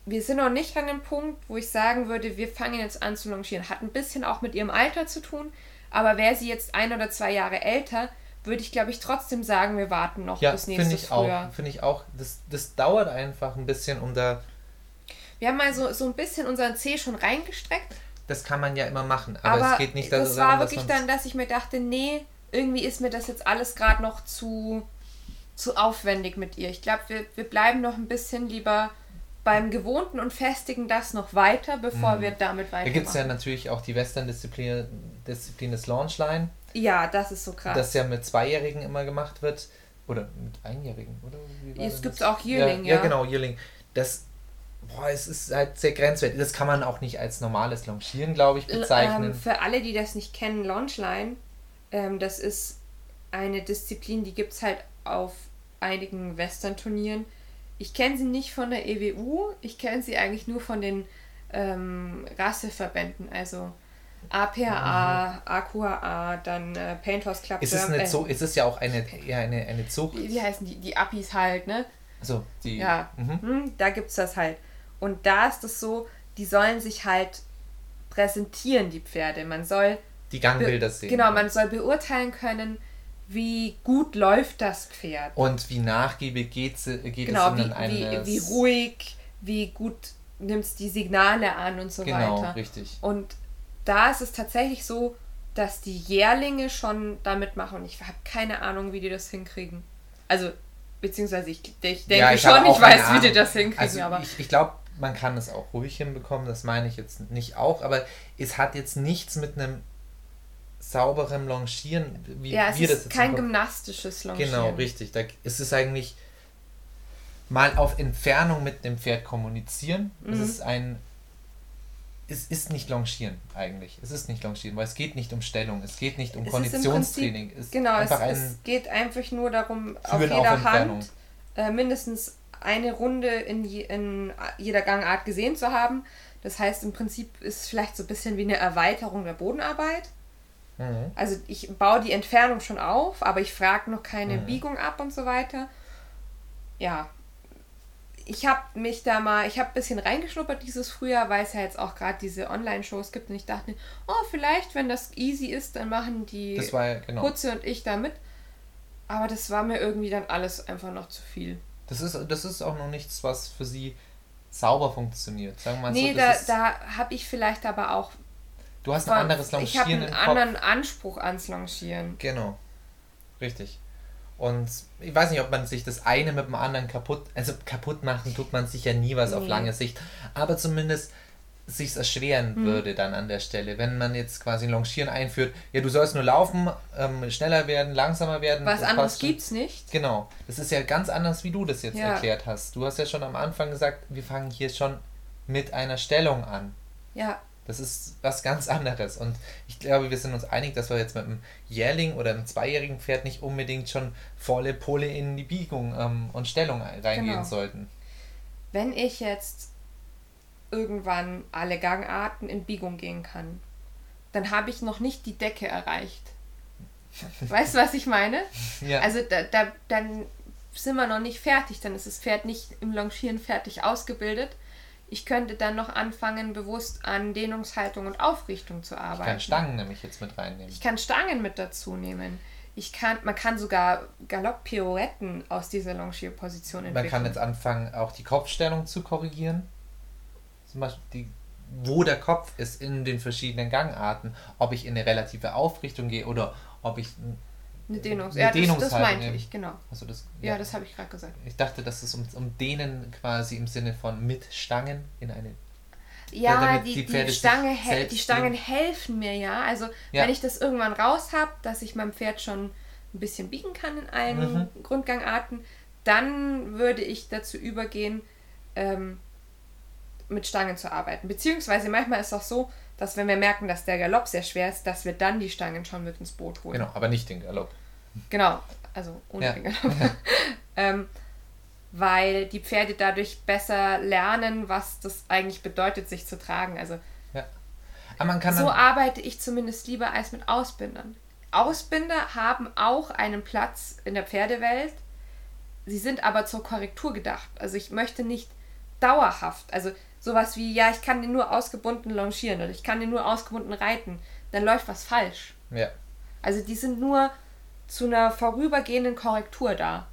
wir sind noch nicht an dem Punkt, wo ich sagen würde, wir fangen jetzt an zu longieren. Hat ein bisschen auch mit ihrem Alter zu tun, aber wäre sie jetzt ein oder zwei Jahre älter, würde ich glaube ich trotzdem sagen, wir warten noch Ja, bis finde nächstes ich Frühjahr. auch. Finde ich auch. Das, das dauert einfach ein bisschen, um da. Wir haben mal so, so ein bisschen unseren C schon reingestreckt, Das kann man ja immer machen, aber, aber es geht nicht das darum, war dass wirklich man's- dann, dass ich mir dachte, nee, irgendwie ist mir das jetzt alles gerade noch zu, zu aufwendig mit ihr. Ich glaube, wir, wir bleiben noch ein bisschen lieber beim Gewohnten und festigen das noch weiter, bevor wir damit Mhm. Da weitermachen. gibt es ja natürlich auch die Western-Disziplin Disziplin des Launchline. ja, das ist so krass. das ja mit Zweijährigen immer gemacht wird. Oder mit Einjährigen, oder? Es das? auch Yearling, ja. ja. genau, Yearling. Das, boah, es ist halt sehr grenzwertig. Das kann man auch nicht als normales Longieren, glaube ich, bezeichnen. Ähm, für alle, die das nicht kennen, Launchline, ähm, das ist eine Disziplin, die gibt es halt auf einigen Western-Turnieren. Ich kenne sie nicht von der EWU, ich kenne sie eigentlich nur von den ähm, Rasseverbänden, also APAA, AQAA, dann äh, Paint Horse Club. ist es Germ- nicht so, ist es ja auch eine, eher eine, eine Zucht. Wie, heißen die? Die Appis halt, ne? Also die. Ja, Mhm. hm, da gibt es das halt. Und da ist es so, die sollen sich halt präsentieren, die Pferde. Man soll Die Gangbilder sehen. Genau, man soll beurteilen können, wie gut läuft das Pferd. Und wie nachgiebig geht, Genau, es wie, in wie, eines- wie ruhig, wie gut nimmst die Signale an und so Genau, weiter. richtig. Und da ist es tatsächlich so, dass die Jährlinge schon damit machen und ich habe keine Ahnung, wie die das hinkriegen. Also, beziehungsweise ich, ich denke Ja, ich schon, ich weiß, wie die Ahnung. das hinkriegen, Also aber ich, ich glaube, man kann es auch ruhig hinbekommen, das meine ich jetzt nicht auch, aber es hat jetzt nichts mit einem sauberen Longieren, wie ja, es wir das ist jetzt kein Kopf- gymnastisches Longieren. Genau, richtig. Da, es ist eigentlich mal auf Entfernung mit dem Pferd kommunizieren. Es Mhm. ist ein. Es ist nicht Longieren eigentlich. Es ist nicht Longieren, weil es geht nicht um Stellung, es geht nicht um Es Konditionstraining. Prinzip- Es Genau, es, es geht einfach nur darum, auf auf jeder Entfernung. Hand äh, mindestens eine Runde in, je, in jeder Gangart gesehen zu haben. Das heißt, im Prinzip ist es vielleicht so ein bisschen wie eine Erweiterung der Bodenarbeit. Mhm. Also ich baue die Entfernung schon auf, aber ich frage noch keine Mhm. Biegung ab und so weiter. Ja. Ich habe mich da mal, ich habe ein bisschen reingeschnuppert dieses Frühjahr, weil es ja jetzt auch gerade diese Online-Shows gibt und ich dachte, oh, vielleicht, wenn das easy ist, dann machen die ja, genau. Putze und ich da mit. Aber das war mir irgendwie dann alles einfach noch zu viel. Das ist, das ist auch noch nichts, was für sie sauber funktioniert. Sagen wir mal nee, so, da, da habe ich vielleicht aber auch. Du hast ein anderes ich habe Longieren einen im Kopf. anderen Anspruch ans Longieren. Genau. Richtig. Und ich weiß nicht, ob man sich das eine mit dem anderen kaputt, also kaputt machen tut man sicher nie was auf Nee. lange Sicht, aber zumindest sich erschweren Hm. würde dann an der Stelle, wenn man jetzt quasi ein Longieren einführt, ja, du sollst nur laufen, ähm, schneller werden, langsamer werden. Was anderes gibt's nicht. Genau. Das ist ja ganz anders, wie du das jetzt Ja. erklärt hast. Du hast ja schon am Anfang gesagt, wir fangen hier schon mit einer Stellung an. Ja, Das ist was ganz anderes. Und ich glaube, wir sind uns einig, dass wir jetzt mit einem Jährling oder einem zweijährigen Pferd nicht unbedingt schon volle Pole in die Biegung ähm, und Stellung reingehen Genau. sollten. wenn ich jetzt irgendwann alle Gangarten in Biegung gehen kann, dann habe ich noch nicht die Decke erreicht. Weißt du, was ich meine? Ja, Also da, da, dann sind wir noch nicht fertig, dann ist das Pferd nicht im Longieren fertig ausgebildet. Ich könnte dann noch anfangen, bewusst an Dehnungshaltung und Aufrichtung zu ich arbeiten. kann Stangen nämlich jetzt mit reinnehmen. Ich kann Stangen mit dazu nehmen. Ich kann, man kann sogar Galopp-Pirouetten aus dieser Longierposition entwickeln. Man kann jetzt anfangen, auch die Kopfstellung zu korrigieren. Zum Beispiel, die, wo der Kopf ist in den verschiedenen Gangarten. Ob ich in eine relative Aufrichtung gehe oder ob ich. Eine Dehnungs eine ja, das, das Dehnungshaltung meinte ich, genau. Also das, Ja, das habe ich gerade gesagt. Ich dachte, dass es um, um Dehnen quasi im Sinne von mit Stangen in eine. Ja, die, die die, Stange die Stangen helfen mir ja. Also Ja. wenn ich das irgendwann raus habe, dass ich meinem Pferd schon ein bisschen biegen kann in allen Mhm. Grundgangarten, dann würde ich dazu übergehen, ähm, mit Stangen zu arbeiten. Beziehungsweise manchmal ist es auch so, dass wenn wir merken, dass der Galopp sehr schwer ist, dass wir dann die Stangen schon mit ins Boot holen. Genau, aber nicht den Galopp. Genau, also ohne Ja. den Galopp. ähm, weil die Pferde dadurch besser lernen, was das eigentlich bedeutet, sich zu tragen. Also kann so arbeite ich zumindest lieber als mit Ausbindern. Ausbinder haben auch einen Platz in der Pferdewelt. Sie sind aber zur Korrektur gedacht. Also ich möchte nicht dauerhaft, also sowas wie, ja, ich kann den nur ausgebunden longieren oder ich kann den nur ausgebunden reiten. Dann läuft was falsch. ja, Also die sind nur zu einer vorübergehenden Korrektur da.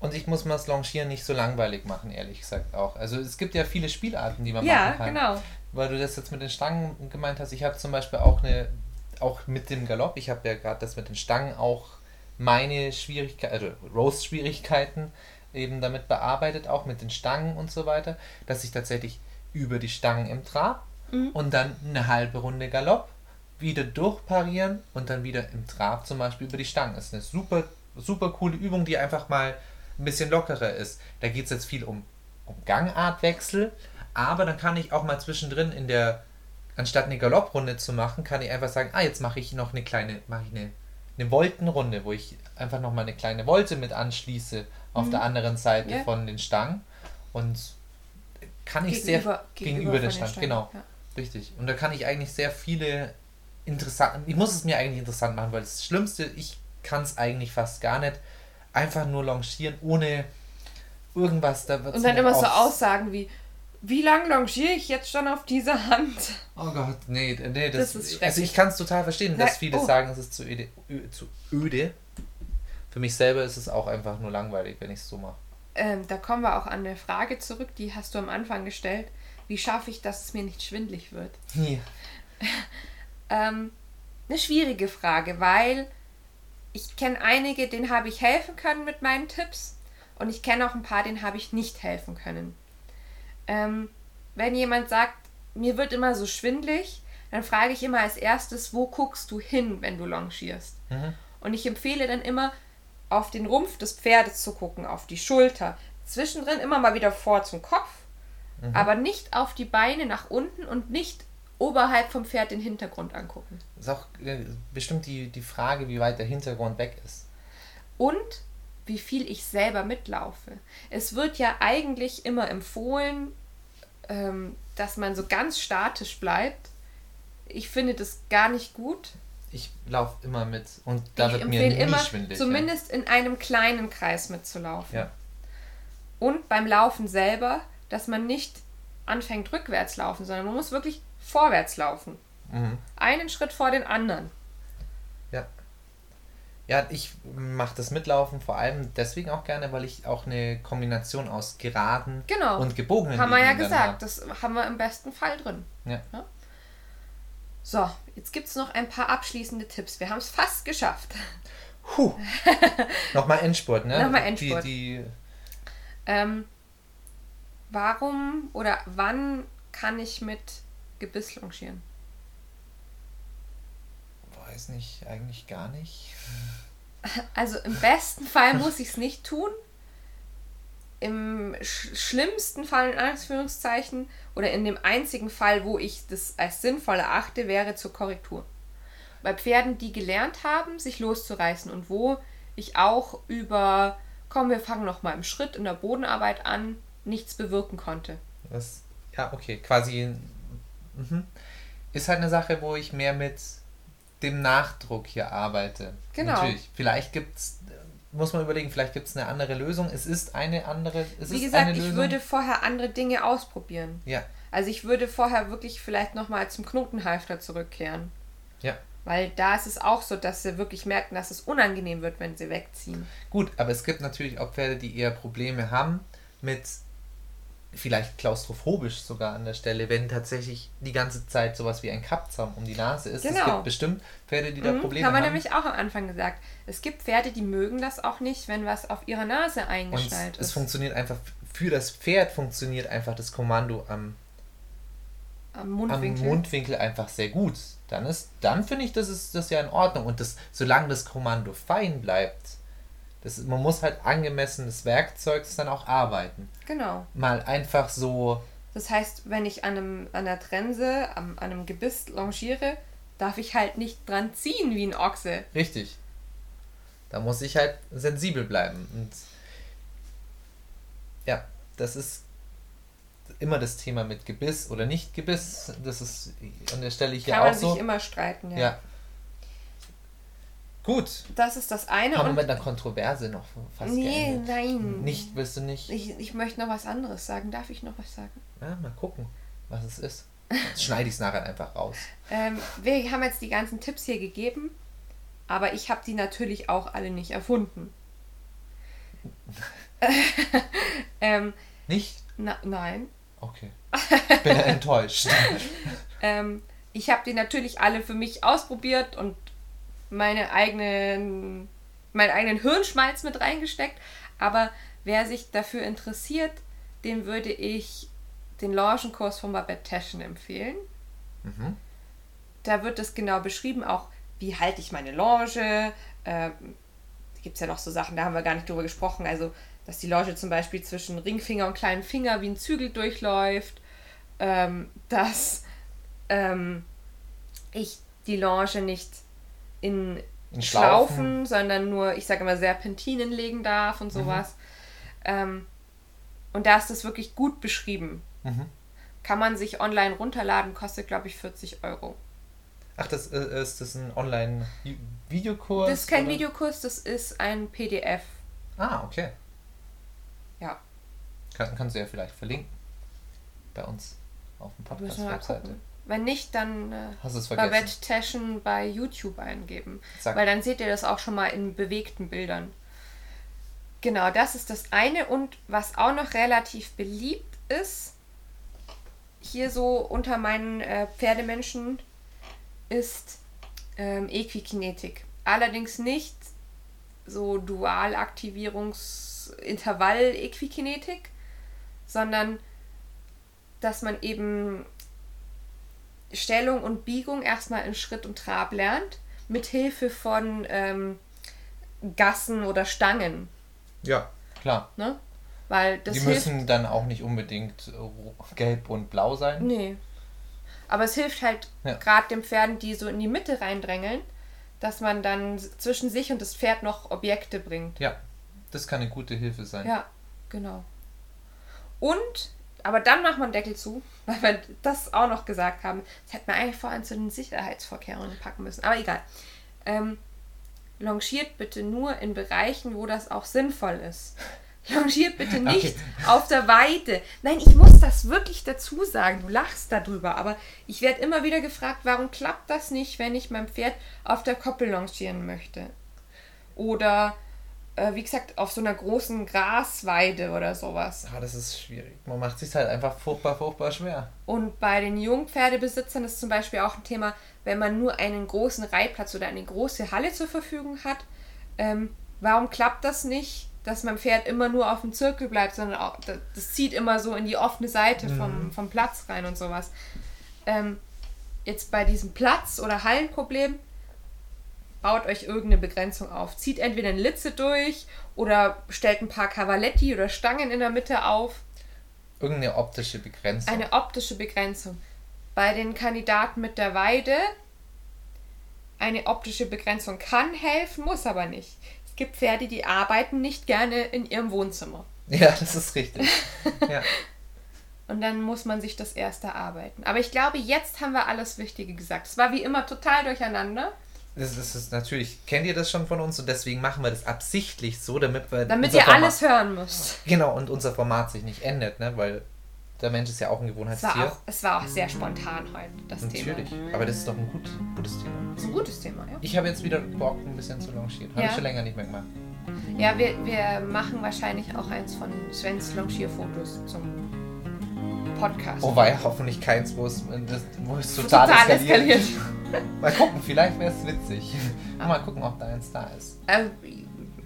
und ich muss mal das Longieren nicht so langweilig machen, ehrlich gesagt auch. Also es gibt ja viele Spielarten, die man Ja, machen kann. genau. Weil du das jetzt mit den Stangen gemeint hast. Ich habe zum Beispiel auch eine, auch mit dem Galopp, ich habe ja gerade das mit den Stangen auch meine Schwierigkeiten, also Roast-Schwierigkeiten eben damit bearbeitet, auch mit den Stangen und so weiter, dass ich tatsächlich über die Stangen im Trab Mhm. und dann eine halbe Runde Galopp wieder durchparieren und dann wieder im Trab zum Beispiel über die Stangen. Das ist eine super, super coole Übung, die einfach mal ein bisschen lockerer ist. Da geht es jetzt viel um, um Gangartwechsel, aber dann kann ich auch mal zwischendrin in der, anstatt eine Galopprunde zu machen, kann ich einfach sagen, ah, jetzt mache ich noch eine kleine, mache ich eine, eine Voltenrunde, wo ich einfach noch mal eine kleine Volte mit anschließe auf der anderen Seite Ja. von den Stangen und kann ich sehr gegenüber, von der den Stange, Stangen, genau. Ja. Richtig. Und da kann ich eigentlich sehr viele interessant. Ich muss es mir eigentlich interessant machen, weil das Schlimmste, ich kann es eigentlich fast gar nicht. Einfach nur longieren, ohne irgendwas da Und dann immer so Aussagen wie, wie lang longiere ich jetzt schon auf dieser Hand? Oh Gott, nee, nee, das, Das ist. Also ich kann es total verstehen, dass viele oh. sagen, es ist zu öde, zu öde. Für mich selber ist es auch einfach nur langweilig, wenn ich es so mache. ähm, da kommen wir auch an eine Frage zurück, die hast du am Anfang gestellt. Wie schaffe ich, dass es mir nicht schwindlig wird? Ja. ähm, eine schwierige Frage, weil ich kenne einige, denen habe ich helfen können mit meinen Tipps und ich kenne auch ein paar, denen habe ich nicht helfen können. Ähm, wenn jemand sagt, mir wird immer so schwindlig, dann frage ich immer als erstes, wo guckst du hin, wenn du longierst? Mhm. Und ich empfehle dann immer, auf den Rumpf des Pferdes zu gucken, auf die Schulter. Zwischendrin immer mal wieder vor zum Kopf, Mhm. aber nicht auf die Beine nach unten und nicht oberhalb vom Pferd den Hintergrund angucken. Das ist auch äh, bestimmt die, die Frage, wie weit der Hintergrund weg ist. Und wie viel ich selber mitlaufe. Es wird ja eigentlich immer empfohlen, ähm, dass man so ganz statisch bleibt. Ich finde das gar nicht gut. Ich laufe immer mit und da ich wird mir nie immer, schwindelig. zumindest in einem kleinen Kreis mitzulaufen. Ja. Und beim Laufen selber, dass man nicht anfängt rückwärts laufen, sondern man muss wirklich vorwärts laufen. Ja. Mhm. Einen Schritt vor den anderen. Ja. Ja, ich mache das Mitlaufen vor allem deswegen auch gerne, weil ich auch eine Kombination aus geraden Genau. und gebogenen Haben wir ja gesagt, das haben wir im besten Fall drin. Ja. So, jetzt gibt es noch ein paar abschließende Tipps. Wir haben es fast geschafft. hab. Puh. Nochmal Endspurt, ne? Nochmal Endspurt. Die, die, Ähm, warum oder wann kann ich mit Gebiss longieren? weiß nicht, eigentlich gar nicht. Also im besten Fall muss ich es nicht tun. Im sch schlimmsten Fall in Anführungszeichen oder in dem einzigen Fall, wo ich das als sinnvoll erachte, wäre zur Korrektur. Bei Pferden, die gelernt haben, sich loszureißen und wo ich auch über, komm, wir fangen noch mal im Schritt in der Bodenarbeit an, nichts bewirken konnte. Das, ja, okay, quasi. Mhm. Ist halt eine Sache, wo ich mehr mit dem Nachdruck hier arbeite. Genau. Natürlich. Vielleicht gibt's, muss man überlegen, vielleicht gibt es eine andere Lösung. Es ist eine andere. Es Wie ist gesagt, eine ich Lösung. würde vorher andere Dinge ausprobieren. Ja, Also ich würde vorher wirklich vielleicht nochmal zum Knotenhalfter zurückkehren. ja. Weil da ist es auch so, dass sie wirklich merken, dass es unangenehm wird, wenn sie wegziehen. Gut, aber es gibt natürlich auch Pferde, die eher Probleme haben mit vielleicht klaustrophobisch sogar an der Stelle, wenn tatsächlich die ganze Zeit sowas wie ein Kappzaum um die Nase ist. Es Genau. gibt bestimmt Pferde, die da Mhm, Probleme haben wir haben. nämlich auch am Anfang gesagt. Es gibt Pferde, die mögen das auch nicht, wenn was auf ihrer Nase Und eingeschnallt es ist. funktioniert einfach, für das Pferd funktioniert einfach das Kommando am, Am am Mundwinkel. Mundwinkel einfach sehr gut. Dann ist, dann finde ich, das ist das ja in Ordnung. Und das, solange das Kommando fein bleibt, das, man muss halt angemessen des Werkzeugs dann auch arbeiten. Genau. Mal einfach so, Das heißt, wenn ich an, einem, an einer Trense, an einem Gebiss longiere, darf ich halt nicht dran ziehen wie ein Ochse. richtig. Da muss ich halt sensibel bleiben. Und ja, das ist immer das Thema mit Gebiss oder nicht Gebiss. Das ist an der Stelle hier Kann auch man so. sich immer streiten, ja. Ja. Gut. Das ist das eine. Haben wir mit einer Kontroverse noch fast nee, geendet. nein. Nicht, willst du nicht? Ich, ich möchte noch was anderes sagen. Darf ich noch was sagen? Ja, mal gucken, was es ist. Jetzt schneide ich es nachher einfach raus. Ähm, wir haben jetzt die ganzen Tipps hier gegeben, aber ich habe die natürlich auch alle nicht erfunden. ähm, Nicht? na, nein. Okay. Ich bin ja enttäuscht. Ähm, ich habe die natürlich alle für mich ausprobiert und meine eigenen, meinen eigenen Hirnschmalz mit reingesteckt. Aber wer sich dafür interessiert, dem würde ich den Longenkurs von Babette Teschen empfehlen. Mhm. Da wird es genau beschrieben, auch wie halte ich meine Longe. Ähm, da gibt es ja noch so Sachen, da haben wir gar nicht drüber gesprochen. Also, dass die Longe zum Beispiel zwischen Ringfinger und kleinen Finger wie ein Zügel durchläuft. Ähm, dass ähm, ich die Longe nicht in, In Schlaufen, Schlaufen. sondern nur, ich sage immer, Serpentinen legen darf und sowas. Ähm, und da ist das wirklich gut beschrieben. Mhm. Kann man sich online runterladen, kostet, glaube ich, 40 Euro. Ach, das äh, ist das ein Online-Videokurs? Das ist kein oder? Videokurs, das ist ein PDF. Ah, okay. Ja, Kann, kannst du ja vielleicht verlinken. Bei uns auf dem Podcast-Webseite. Wenn nicht, dann äh? Babette Taschen bei YouTube eingeben. Sag, Weil dann seht ihr das auch schon mal in bewegten Bildern. Genau, das ist das eine. Und was auch noch relativ beliebt ist, hier so unter meinen äh, Pferdemenschen, ist ähm, Equikinetik. Allerdings nicht so Dualaktivierungsintervall-Equikinetik, sondern dass man eben Stellung und Biegung erstmal in Schritt und Trab lernt, mit Hilfe von ähm, Gassen oder Stangen. Ja, klar. Ne? Weil das Die hilft, müssen dann auch nicht unbedingt gelb und blau sein. Nee. Aber es hilft halt Ja. gerade den Pferden, die so in die Mitte reindrängeln, dass man dann zwischen sich und das Pferd noch Objekte bringt. Ja, das kann eine gute Hilfe sein. Ja, genau. Und, aber dann macht man Deckel zu, weil wir das auch noch gesagt haben. Das hätte man eigentlich vorhin zu den Sicherheitsvorkehrungen packen müssen. Aber egal. Ähm, longiert bitte nur in Bereichen, wo das auch sinnvoll ist. Longiert bitte nicht auf der Weide. Nein, ich muss das wirklich dazu sagen. Du lachst darüber, aber ich werde immer wieder gefragt, warum klappt das nicht, wenn ich mein Pferd auf der Koppel longieren möchte? Oder äh, wie gesagt, auf so einer großen Grasweide oder sowas. Ah, das ist schwierig. Man macht sich halt einfach furchtbar, furchtbar schwer. Und bei den Jungpferdebesitzern ist zum Beispiel auch ein Thema, wenn man nur einen großen Reitplatz oder eine große Halle zur Verfügung hat, ähm, warum klappt das nicht, dass mein Pferd immer nur auf dem Zirkel bleibt, sondern auch, das, zieht immer so in die offene Seite vom, vom Platz rein und sowas. Ähm, jetzt bei diesem Platz- oder Hallenproblem, baut euch irgendeine Begrenzung auf. Zieht entweder eine Litze durch oder stellt ein paar Cavaletti oder Stangen in der Mitte auf. Irgendeine optische Begrenzung. Eine optische Begrenzung. Bei den Kandidaten mit der Weide, eine optische Begrenzung kann helfen, muss aber nicht. Es gibt Pferde, die arbeiten nicht gerne in ihrem Wohnzimmer. ja, das ist richtig. ja. Und dann muss man sich das erst erarbeiten. Aber ich glaube, jetzt haben wir alles Wichtige gesagt. Es war wie immer total durcheinander. Das, das ist natürlich, kennt ihr das schon von uns und deswegen machen wir das absichtlich so, damit wir. Damit ihr Format- alles hören müsst. Genau, und unser Format sich nicht ändert, ne? Weil der Mensch ist ja auch ein Es war Gewohnheitstier. auch, es war auch sehr spontan heute, das Thema. Natürlich. Aber das ist doch ein gut, gutes Thema. Das ist ein gutes Thema, ja. Ich habe jetzt wieder Bock, ein bisschen zu longieren. Habe Ja. ich schon länger nicht mehr gemacht. Ja, wir, wir machen wahrscheinlich auch eins von Svens Longierfotos zum Podcast. Oh, war ja hoffentlich keins, wo es, wo es total, Total eskaliert. eskaliert. Mal gucken, vielleicht wäre es witzig. Mal gucken, ob da eins da ist. Äh,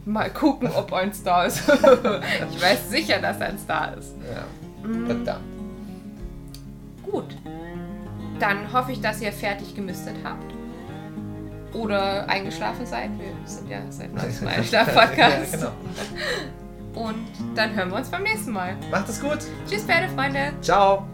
mal gucken, ob eins da ist. ich weiß sicher, dass eins da ist. Ja. Mm, Verdammt. gut. Dann hoffe ich, dass ihr fertig gemistet habt. Oder eingeschlafen seid. Wir sind ja seit neuestem ein Schlafpodcast. ja, genau. Und dann hören wir uns beim nächsten Mal. Macht es gut. Tschüss, Pferdefreunde. Ciao.